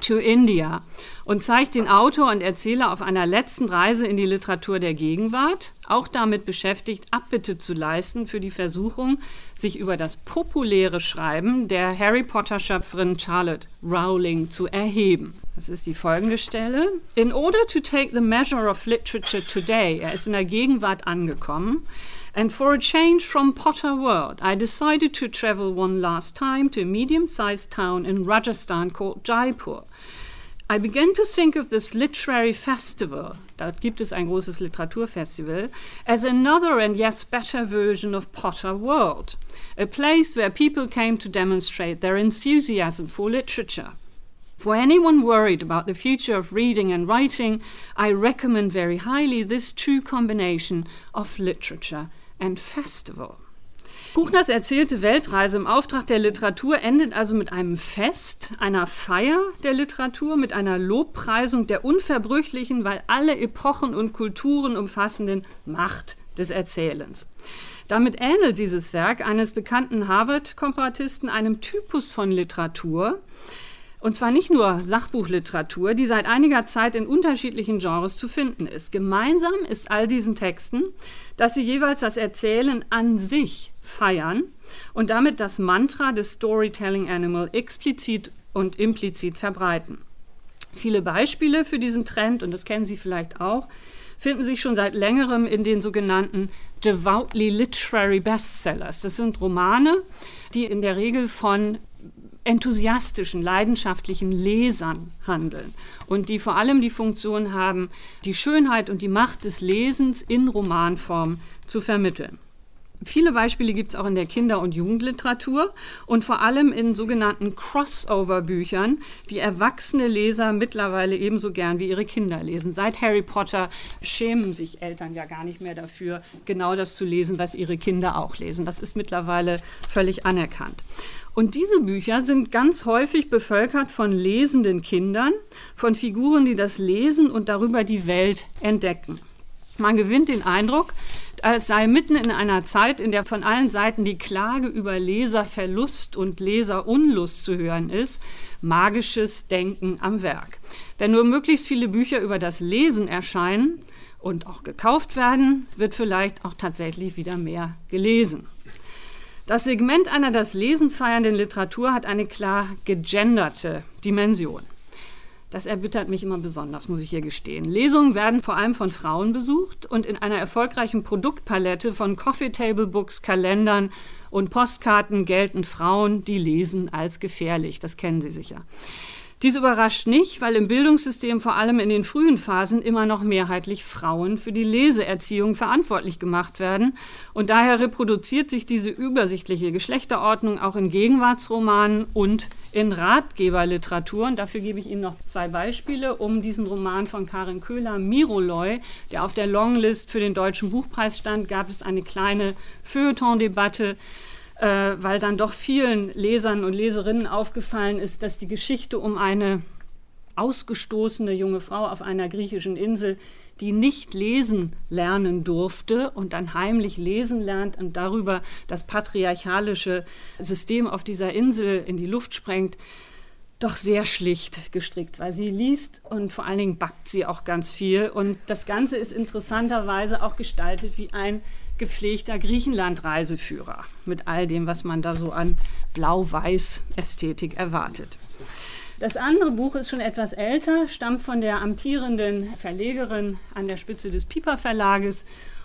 to India und zeigt den Autor und Erzähler auf einer letzten Reise in die Literatur der Gegenwart, auch damit beschäftigt, Abbitte zu leisten für die Versuchung, sich über das populäre Schreiben der Harry Potter-Schöpferin Charlotte Rowling zu erheben. Das ist die folgende Stelle. In order to take the measure of literature today, er ist in der Gegenwart angekommen, And for a change from Potter World, I decided to travel one last time to a medium sized town in Rajasthan called Jaipur. I began to think of this literary festival, da gibt es ein großes Literaturfestival, as another and yes better version of Potter World, a place where people came to demonstrate their enthusiasm for literature. For anyone worried about the future of reading and writing, I recommend very highly this true combination of literature and festival. Buchners erzählte Weltreise im Auftrag der Literatur endet also mit einem Fest, einer Feier der Literatur, mit einer Lobpreisung der unverbrüchlichen, weil alle Epochen und Kulturen umfassenden Macht des Erzählens. Damit ähnelt dieses Werk eines bekannten Harvard-Komparatisten einem Typus von Literatur, und zwar nicht nur Sachbuchliteratur, die seit einiger Zeit in unterschiedlichen Genres zu finden ist. Gemeinsam ist all diesen Texten, dass sie jeweils das Erzählen an sich feiern und damit das Mantra des Storytelling Animal explizit und implizit verbreiten. Viele Beispiele für diesen Trend, und das kennen Sie vielleicht auch, finden sich schon seit längerem in den sogenannten Devoutly Literary Bestsellers. Das sind Romane, die in der Regel von enthusiastischen, leidenschaftlichen Lesern handeln und die vor allem die Funktion haben, die Schönheit und die Macht des Lesens in Romanform zu vermitteln. Viele Beispiele gibt es auch in der Kinder- und Jugendliteratur und vor allem in sogenannten Crossover-Büchern, die erwachsene Leser mittlerweile ebenso gern wie ihre Kinder lesen. Seit Harry Potter schämen sich Eltern ja gar nicht mehr dafür, genau das zu lesen, was ihre Kinder auch lesen. Das ist mittlerweile völlig anerkannt. Und diese Bücher sind ganz häufig bevölkert von lesenden Kindern, von Figuren, die das lesen und darüber die Welt entdecken. Man gewinnt den Eindruck, es sei mitten in einer Zeit, in der von allen Seiten die Klage über Leserverlust und Leserunlust zu hören ist, magisches Denken am Werk. Wenn nur möglichst viele Bücher über das Lesen erscheinen und auch gekauft werden, wird vielleicht auch tatsächlich wieder mehr gelesen. Das Segment einer das Lesen feiernden Literatur hat eine klar gegenderte Dimension. Das erbittert mich immer besonders, muss ich hier gestehen. Lesungen werden vor allem von Frauen besucht und in einer erfolgreichen Produktpalette von Coffee Table Books, Kalendern und Postkarten gelten Frauen, die lesen, als gefährlich. Das kennen Sie sicher. Dies überrascht nicht, weil im Bildungssystem vor allem in den frühen Phasen immer noch mehrheitlich Frauen für die Leseerziehung verantwortlich gemacht werden. Und daher reproduziert sich diese übersichtliche Geschlechterordnung auch in Gegenwartsromanen und in Ratgeberliteratur. Und dafür gebe ich Ihnen noch zwei Beispiele, um diesen Roman von Karin Köhler, Miroloy, der auf der Longlist für den Deutschen Buchpreis stand, gab es eine kleine Feuilleton-Debatte äh, weil dann doch vielen Lesern und Leserinnen aufgefallen ist, dass die Geschichte um eine ausgestoßene junge Frau auf einer griechischen Insel, die nicht lesen lernen durfte und dann heimlich lesen lernt und darüber das patriarchalische System auf dieser Insel in die Luft sprengt, doch sehr schlicht gestrickt, weil sie liest und vor allen Dingen backt sie auch ganz viel. Und das Ganze ist interessanterweise auch gestaltet wie ein gepflegter Griechenland-Reiseführer mit all dem, was man da so an Blau-Weiß-Ästhetik erwartet. Das andere Buch ist schon etwas älter, stammt von der amtierenden Verlegerin an der Spitze des Piper Verlages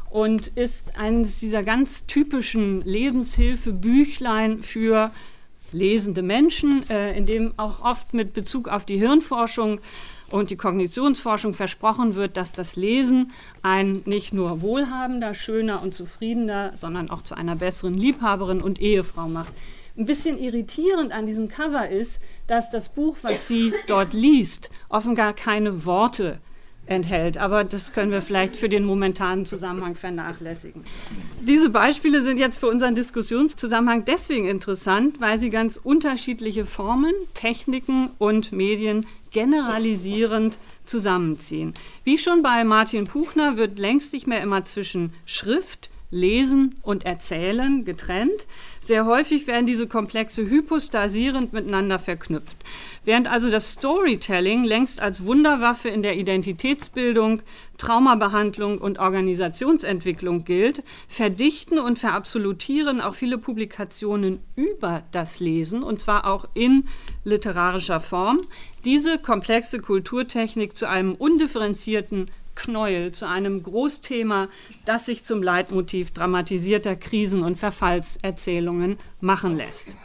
und ist eines dieser ganz typischen Lebenshilfe-Büchlein für lesende Menschen, äh, in dem auch oft mit Bezug auf die Hirnforschung und die Kognitionsforschung versprochen wird, dass das Lesen ein nicht nur wohlhabender, schöner und zufriedener, sondern auch zu einer besseren Liebhaberin und Ehefrau macht. Ein bisschen irritierend an diesem Cover ist, dass das Buch, was sie dort liest, offenbar keine Worte enthält. Aber das können wir vielleicht für den momentanen Zusammenhang vernachlässigen. Diese Beispiele sind jetzt für unseren Diskussionszusammenhang deswegen interessant, weil sie ganz unterschiedliche Formen, Techniken und Medien generalisierend zusammenziehen. Wie schon bei Martin Puchner wird längst nicht mehr immer zwischen Schrift, Lesen und Erzählen getrennt. Sehr häufig werden diese Komplexe hypostasierend miteinander verknüpft. Während also das Storytelling längst als Wunderwaffe in der Identitätsbildung, Traumabehandlung und Organisationsentwicklung gilt, verdichten und verabsolutieren auch viele Publikationen über das Lesen, und zwar auch in literarischer Form, diese komplexe Kulturtechnik zu einem undifferenzierten Knäuel zu einem Großthema, das sich zum Leitmotiv dramatisierter Krisen- und Verfallserzählungen machen lässt.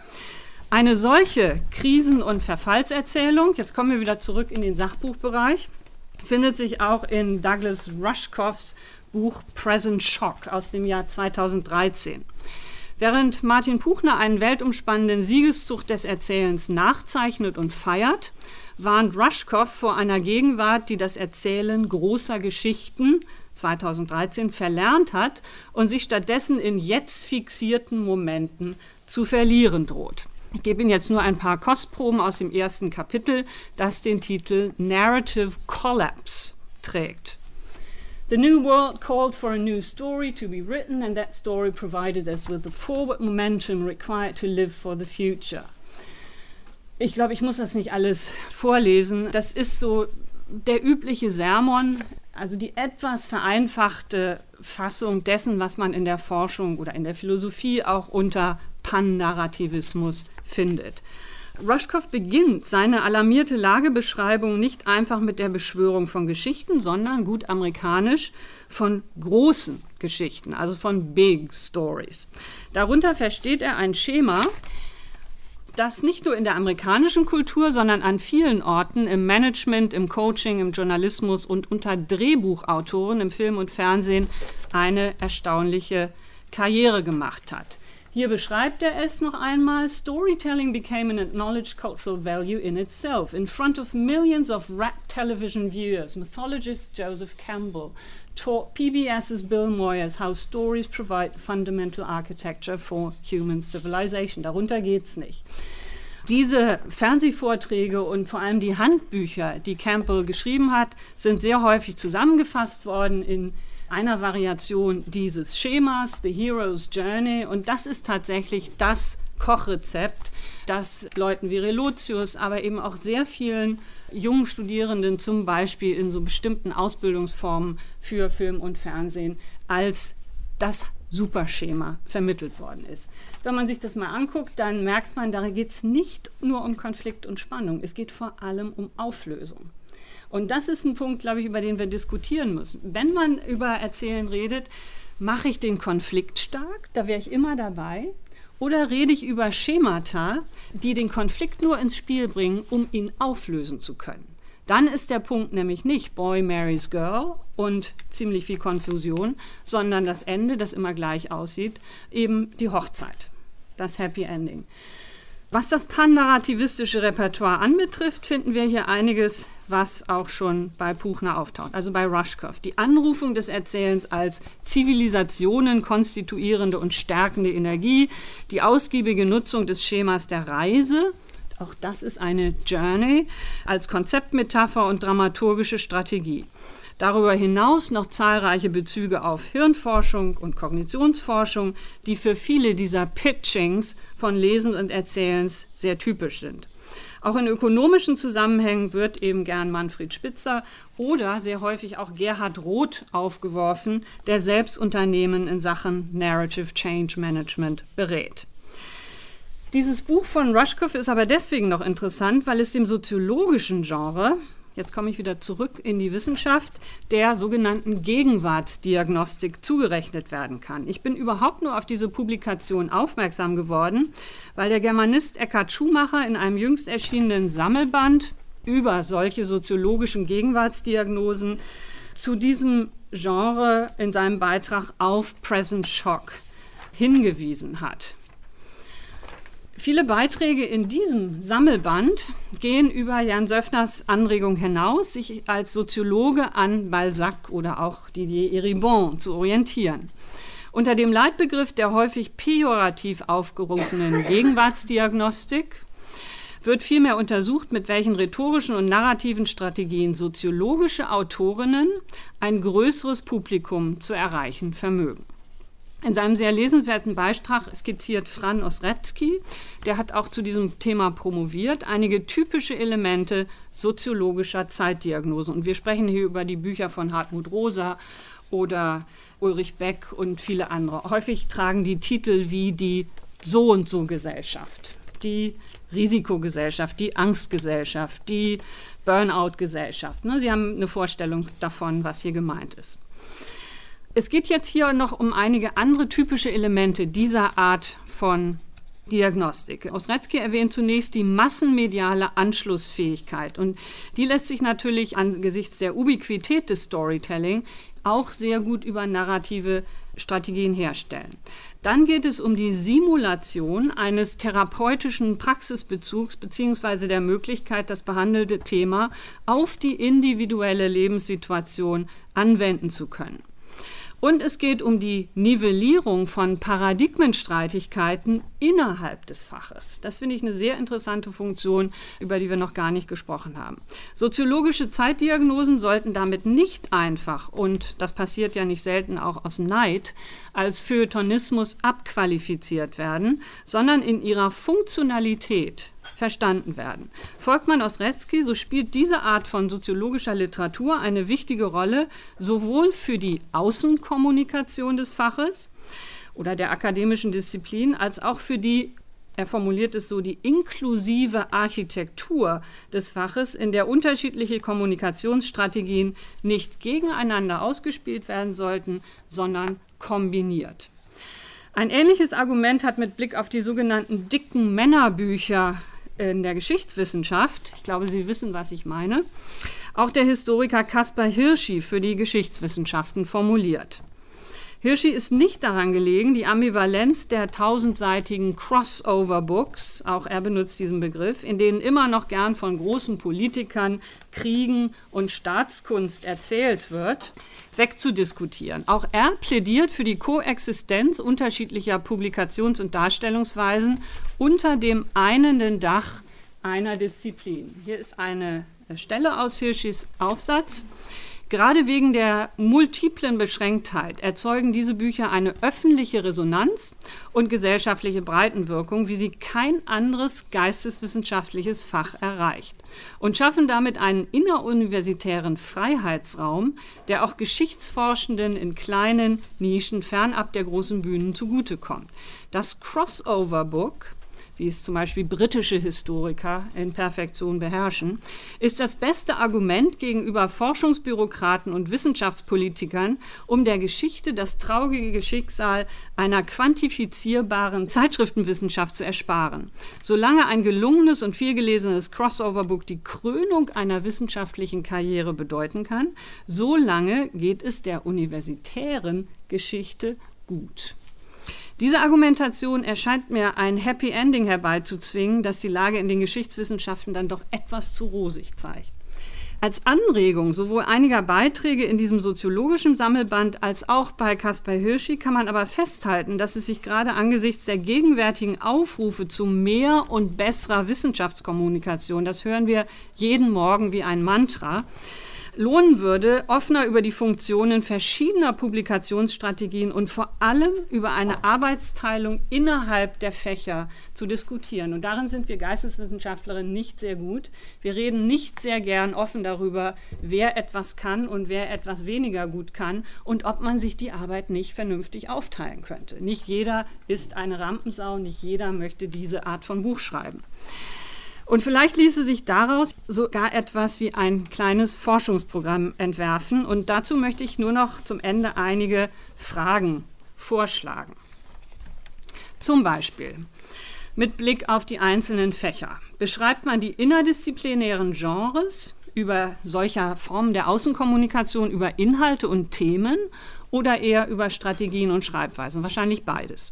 Eine solche Krisen- und Verfallserzählung, jetzt kommen wir wieder zurück in den Sachbuchbereich, findet sich auch in Douglas Rushkoffs Buch Present Shock aus dem Jahr 2013. Während Martin Puchner einen weltumspannenden Siegeszug des Erzählens nachzeichnet und feiert, warnt Rushkoff vor einer Gegenwart, die das Erzählen großer Geschichten 2013 verlernt hat und sich stattdessen in jetzt fixierten Momenten zu verlieren droht. Ich gebe Ihnen jetzt nur ein paar Kostproben aus dem ersten Kapitel, das den Titel Narrative Collapse trägt. The new world called for a new story to be written, and that story provided us with the forward momentum required to live for the future. Ich glaube, ich muss das nicht alles vorlesen. Das ist so der übliche Sermon, also die etwas vereinfachte Fassung dessen, was man in der Forschung oder in der Philosophie auch unter Pan-Narrativismus findet. Rushkoff beginnt seine alarmierte Lagebeschreibung nicht einfach mit der Beschwörung von Geschichten, sondern gut amerikanisch von großen Geschichten, also von Big Stories. Darunter versteht er ein Schema, das nicht nur in der amerikanischen Kultur, sondern an vielen Orten im Management, im Coaching, im Journalismus und unter Drehbuchautoren im Film und Fernsehen eine erstaunliche Karriere gemacht hat. Hier beschreibt er es noch einmal. Storytelling became an acknowledged cultural value in itself. In front of millions of rapt television viewers, mythologist Joseph Campbell PBS's Bill Moyers how stories provide the fundamental architecture for human civilization. Darunter geht's nicht. Diese Fernsehvorträge und vor allem die Handbücher, die Campbell geschrieben hat, sind sehr häufig zusammengefasst worden in einer Variation dieses Schemas, The Hero's Journey. Und das ist tatsächlich das Kochrezept, das Leuten wie Relotius, aber eben auch sehr vielen jungen Studierenden zum Beispiel in so bestimmten Ausbildungsformen für Film und Fernsehen als das Superschema vermittelt worden ist. Wenn man sich das mal anguckt, dann merkt man, da geht es nicht nur um Konflikt und Spannung, es geht vor allem um Auflösung. Und das ist ein Punkt, glaube ich, über den wir diskutieren müssen. Wenn man über Erzählen redet, mache ich den Konflikt stark, da wäre ich immer dabei. Oder rede ich über Schemata, die den Konflikt nur ins Spiel bringen, um ihn auflösen zu können? Dann ist der Punkt nämlich nicht Boy marries Girl und ziemlich viel Konfusion, sondern das Ende, das immer gleich aussieht, eben die Hochzeit, das Happy Ending. Was das pan-narrativistische Repertoire anbetrifft, finden wir hier einiges, was auch schon bei Puchner auftaucht, also bei Rushkoff. Die Anrufung des Erzählens als Zivilisationen konstituierende und stärkende Energie, die ausgiebige Nutzung des Schemas der Reise, auch das ist eine Journey, als Konzeptmetapher und dramaturgische Strategie. Darüber hinaus noch zahlreiche Bezüge auf Hirnforschung und Kognitionsforschung, die für viele dieser Pitchings von Lesen und Erzählens sehr typisch sind. Auch in ökonomischen Zusammenhängen wird eben gern Manfred Spitzer oder sehr häufig auch Gerhard Roth aufgeworfen, der selbst Unternehmen in Sachen Narrative Change Management berät. Dieses Buch von Rushkoff ist aber deswegen noch interessant, weil es dem soziologischen Genre jetzt komme ich wieder zurück in die Wissenschaft, der sogenannten Gegenwartsdiagnostik zugerechnet werden kann. Ich bin überhaupt nur auf diese Publikation aufmerksam geworden, weil der Germanist Eckhard Schumacher in einem jüngst erschienenen Sammelband über solche soziologischen Gegenwartsdiagnosen zu diesem Genre in seinem Beitrag auf Present Shock hingewiesen hat. Viele Beiträge in diesem Sammelband gehen über Jan Söffners Anregung hinaus, sich als Soziologe an Balzac oder auch Didier Eribon zu orientieren. Unter dem Leitbegriff der häufig pejorativ aufgerufenen (laughs) Gegenwartsdiagnostik wird vielmehr untersucht, mit welchen rhetorischen und narrativen Strategien soziologische Autorinnen ein größeres Publikum zu erreichen vermögen. In seinem sehr lesenswerten Beitrag skizziert Fran Osretzky, der hat auch zu diesem Thema promoviert, einige typische Elemente soziologischer Zeitdiagnose. Und wir sprechen hier über die Bücher von Hartmut Rosa oder Ulrich Beck und viele andere. Häufig tragen die Titel wie die So und so Gesellschaft, die Risikogesellschaft, die Angstgesellschaft, die Burnout-Gesellschaft. Ne, Sie haben eine Vorstellung davon, was hier gemeint ist. Es geht jetzt hier noch um einige andere typische Elemente dieser Art von Diagnostik. Osretzky erwähnt zunächst die massenmediale Anschlussfähigkeit und die lässt sich natürlich angesichts der Ubiquität des Storytelling auch sehr gut über narrative Strategien herstellen. Dann geht es um die Simulation eines therapeutischen Praxisbezugs bzw. der Möglichkeit, das behandelte Thema auf die individuelle Lebenssituation anwenden zu können. Und es geht um die Nivellierung von Paradigmenstreitigkeiten innerhalb des Faches. Das finde ich eine sehr interessante Funktion, über die wir noch gar nicht gesprochen haben. Soziologische Zeitdiagnosen sollten damit nicht einfach, und das passiert ja nicht selten auch aus Neid, als Feuilletonismus abqualifiziert werden, sondern in ihrer Funktionalität verstanden werden. Folgt man aus Retzky, so spielt diese Art von soziologischer Literatur eine wichtige Rolle, sowohl für die Außenkommunikation des Faches oder der akademischen Disziplin, als auch für die er formuliert es so, die inklusive Architektur des Faches, in der unterschiedliche Kommunikationsstrategien nicht gegeneinander ausgespielt werden sollten, sondern kombiniert. Ein ähnliches Argument hat mit Blick auf die sogenannten dicken Männerbücher in der Geschichtswissenschaft, ich glaube, Sie wissen, was ich meine, auch der Historiker Caspar Hirschi für die Geschichtswissenschaften formuliert. Hirschi ist nicht daran gelegen, die Ambivalenz der tausendseitigen Crossover-Books, auch er benutzt diesen Begriff, in denen immer noch gern von großen Politikern, Kriegen und Staatskunst erzählt wird, wegzudiskutieren. Auch er plädiert für die Koexistenz unterschiedlicher Publikations- und Darstellungsweisen unter dem einenden Dach einer Disziplin. Hier ist eine Stelle aus Hirschis Aufsatz. Gerade wegen der multiplen Beschränktheit erzeugen diese Bücher eine öffentliche Resonanz und gesellschaftliche Breitenwirkung, wie sie kein anderes geisteswissenschaftliches Fach erreicht und schaffen damit einen inneruniversitären Freiheitsraum, der auch Geschichtsforschenden in kleinen Nischen fernab der großen Bühnen zugutekommt. Das Crossover Book wie es zum Beispiel britische Historiker in Perfektion beherrschen, ist das beste Argument gegenüber Forschungsbürokraten und Wissenschaftspolitikern, um der Geschichte das traurige Schicksal einer quantifizierbaren Zeitschriftenwissenschaft zu ersparen. Solange ein gelungenes und vielgelesenes Crossover-Book die Krönung einer wissenschaftlichen Karriere bedeuten kann, solange geht es der universitären Geschichte gut. Diese Argumentation erscheint mir ein Happy Ending herbeizuzwingen, das die Lage in den Geschichtswissenschaften dann doch etwas zu rosig zeigt. Als Anregung sowohl einiger Beiträge in diesem soziologischen Sammelband als auch bei Caspar Hirschi kann man aber festhalten, dass es sich gerade angesichts der gegenwärtigen Aufrufe zu mehr und besserer Wissenschaftskommunikation, das hören wir jeden Morgen wie ein Mantra, lohnen würde, offener über die Funktionen verschiedener Publikationsstrategien und vor allem über eine Arbeitsteilung innerhalb der Fächer zu diskutieren. Und darin sind wir Geisteswissenschaftlerinnen nicht sehr gut. Wir reden nicht sehr gern offen darüber, wer etwas kann und wer etwas weniger gut kann und ob man sich die Arbeit nicht vernünftig aufteilen könnte. Nicht jeder ist eine Rampensau, nicht jeder möchte diese Art von Buch schreiben. Und vielleicht ließe sich daraus sogar etwas wie ein kleines Forschungsprogramm entwerfen. Und dazu möchte ich nur noch zum Ende einige Fragen vorschlagen. Zum Beispiel mit Blick auf die einzelnen Fächer. Beschreibt man die interdisziplinären Genres über solcher Formen der Außenkommunikation, über Inhalte und Themen oder eher über Strategien und Schreibweisen? Wahrscheinlich beides.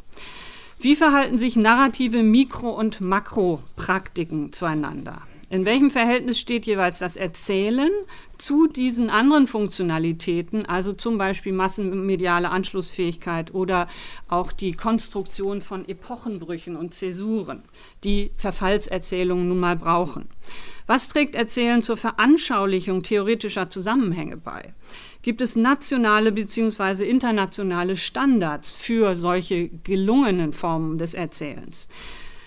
Wie verhalten sich narrative Mikro- und Makropraktiken zueinander? In welchem Verhältnis steht jeweils das Erzählen zu diesen anderen Funktionalitäten, also zum Beispiel massenmediale Anschlussfähigkeit oder auch die Konstruktion von Epochenbrüchen und Zäsuren, die Verfallserzählungen nun mal brauchen? Was trägt Erzählen zur Veranschaulichung theoretischer Zusammenhänge bei? Gibt es nationale bzw. internationale Standards für solche gelungenen Formen des Erzählens?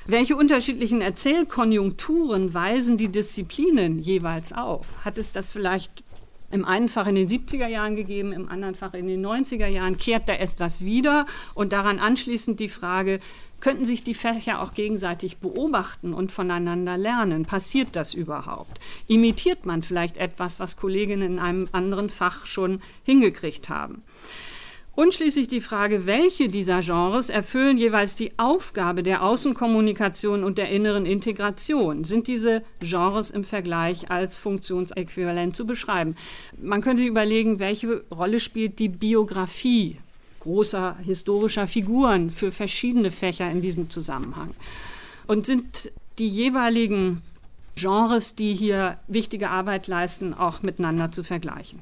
Welche unterschiedlichen Erzählkonjunkturen weisen die Disziplinen jeweils auf? Hat es das vielleicht im einen Fach in den 70er Jahren gegeben, im anderen Fach in den 90er Jahren? Kehrt da erst was wieder? Und daran anschließend die Frage, könnten sich die Fächer auch gegenseitig beobachten und voneinander lernen? Passiert das überhaupt? Imitiert man vielleicht etwas, was Kolleginnen in einem anderen Fach schon hingekriegt haben? Und schließlich die Frage, welche dieser Genres erfüllen jeweils die Aufgabe der Außenkommunikation und der inneren Integration? Sind diese Genres im Vergleich als funktionsäquivalent zu beschreiben? Man könnte überlegen, welche Rolle spielt die Biografie großer historischer Figuren für verschiedene Fächer in diesem Zusammenhang? Und sind die jeweiligen Genres, die hier wichtige Arbeit leisten, auch miteinander zu vergleichen?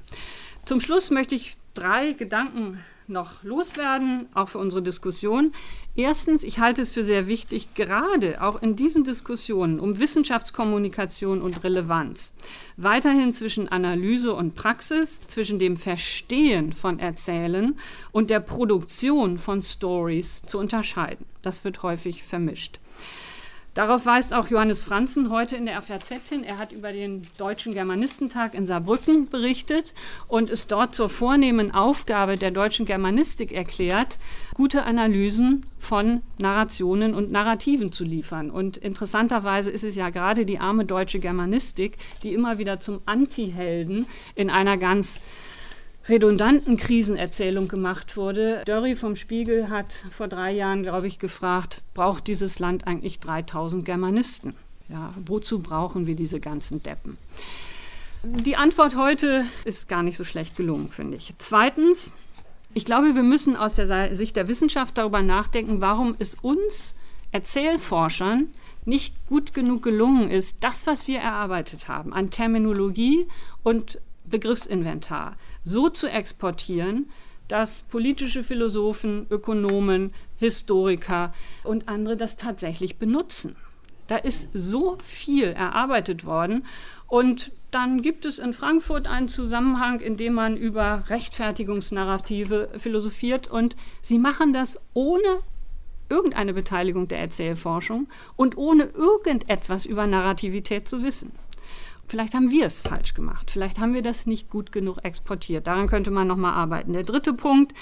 Zum Schluss möchte ich drei Gedanken noch loswerden, auch für unsere Diskussion. Erstens, ich halte es für sehr wichtig, gerade auch in diesen Diskussionen um Wissenschaftskommunikation und Relevanz, weiterhin zwischen Analyse und Praxis, zwischen dem Verstehen von Erzählen und der Produktion von Stories zu unterscheiden. Das wird häufig vermischt. Darauf weist auch Johannes Franzen heute in der FAZ hin. Er hat über den Deutschen Germanistentag in Saarbrücken berichtet und ist dort zur vornehmen Aufgabe der deutschen Germanistik erklärt, gute Analysen von Narrationen und Narrativen zu liefern. Und interessanterweise ist es ja gerade die arme deutsche Germanistik, die immer wieder zum Antihelden in einer ganz redundanten Krisenerzählung gemacht wurde. Dörri vom Spiegel hat vor drei Jahren, glaube ich, gefragt, braucht dieses Land eigentlich 3000 Germanisten? Ja, wozu brauchen wir diese ganzen Deppen? Die Antwort heute ist gar nicht so schlecht gelungen, finde ich. Zweitens, ich glaube, wir müssen aus der Sicht der Wissenschaft darüber nachdenken, warum es uns Erzählforschern nicht gut genug gelungen ist, das, was wir erarbeitet haben an Terminologie und Begriffsinventar, so zu exportieren, dass politische Philosophen, Ökonomen, Historiker und andere das tatsächlich benutzen. Da ist so viel erarbeitet worden und dann gibt es in Frankfurt einen Zusammenhang, in dem man über Rechtfertigungsnarrative philosophiert und sie machen das ohne irgendeine Beteiligung der Erzählforschung und ohne irgendetwas über Narrativität zu wissen. Vielleicht haben wir es falsch gemacht. Vielleicht haben wir das nicht gut genug exportiert. Daran könnte man noch mal arbeiten. Der dritte Punkt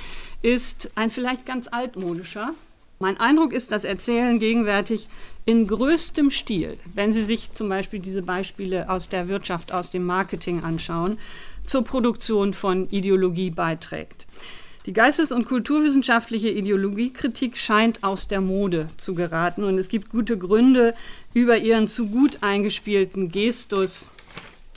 ist ein vielleicht ganz altmodischer. Mein Eindruck ist, dass Erzählen gegenwärtig in größtem Stil, wenn Sie sich zum Beispiel diese Beispiele aus der Wirtschaft, aus dem Marketing anschauen, zur Produktion von Ideologie beiträgt. Die geistes- und kulturwissenschaftliche Ideologiekritik scheint aus der Mode zu geraten und es gibt gute Gründe, über ihren zu gut eingespielten Gestus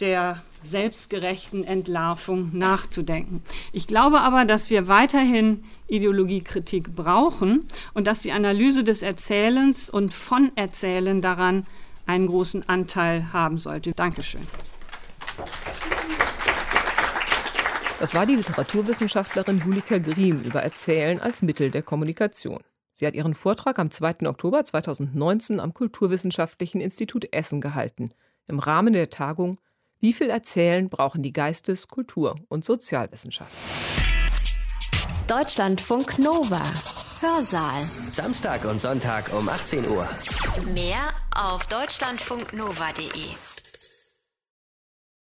der selbstgerechten Entlarvung nachzudenken. Ich glaube aber, dass wir weiterhin Ideologiekritik brauchen und dass die Analyse des Erzählens und von Erzählen daran einen großen Anteil haben sollte. Dankeschön. Das war die Literaturwissenschaftlerin Julika Griem über Erzählen als Mittel der Kommunikation. Sie hat ihren Vortrag am 2. Oktober 2019 am Kulturwissenschaftlichen Institut Essen gehalten, im Rahmen der Tagung wie viel Erzählen brauchen die Geistes-, Kultur- und Sozialwissenschaften? Deutschlandfunk Nova. Hörsaal. Samstag und Sonntag um 18 Uhr. Mehr auf deutschlandfunknova.de.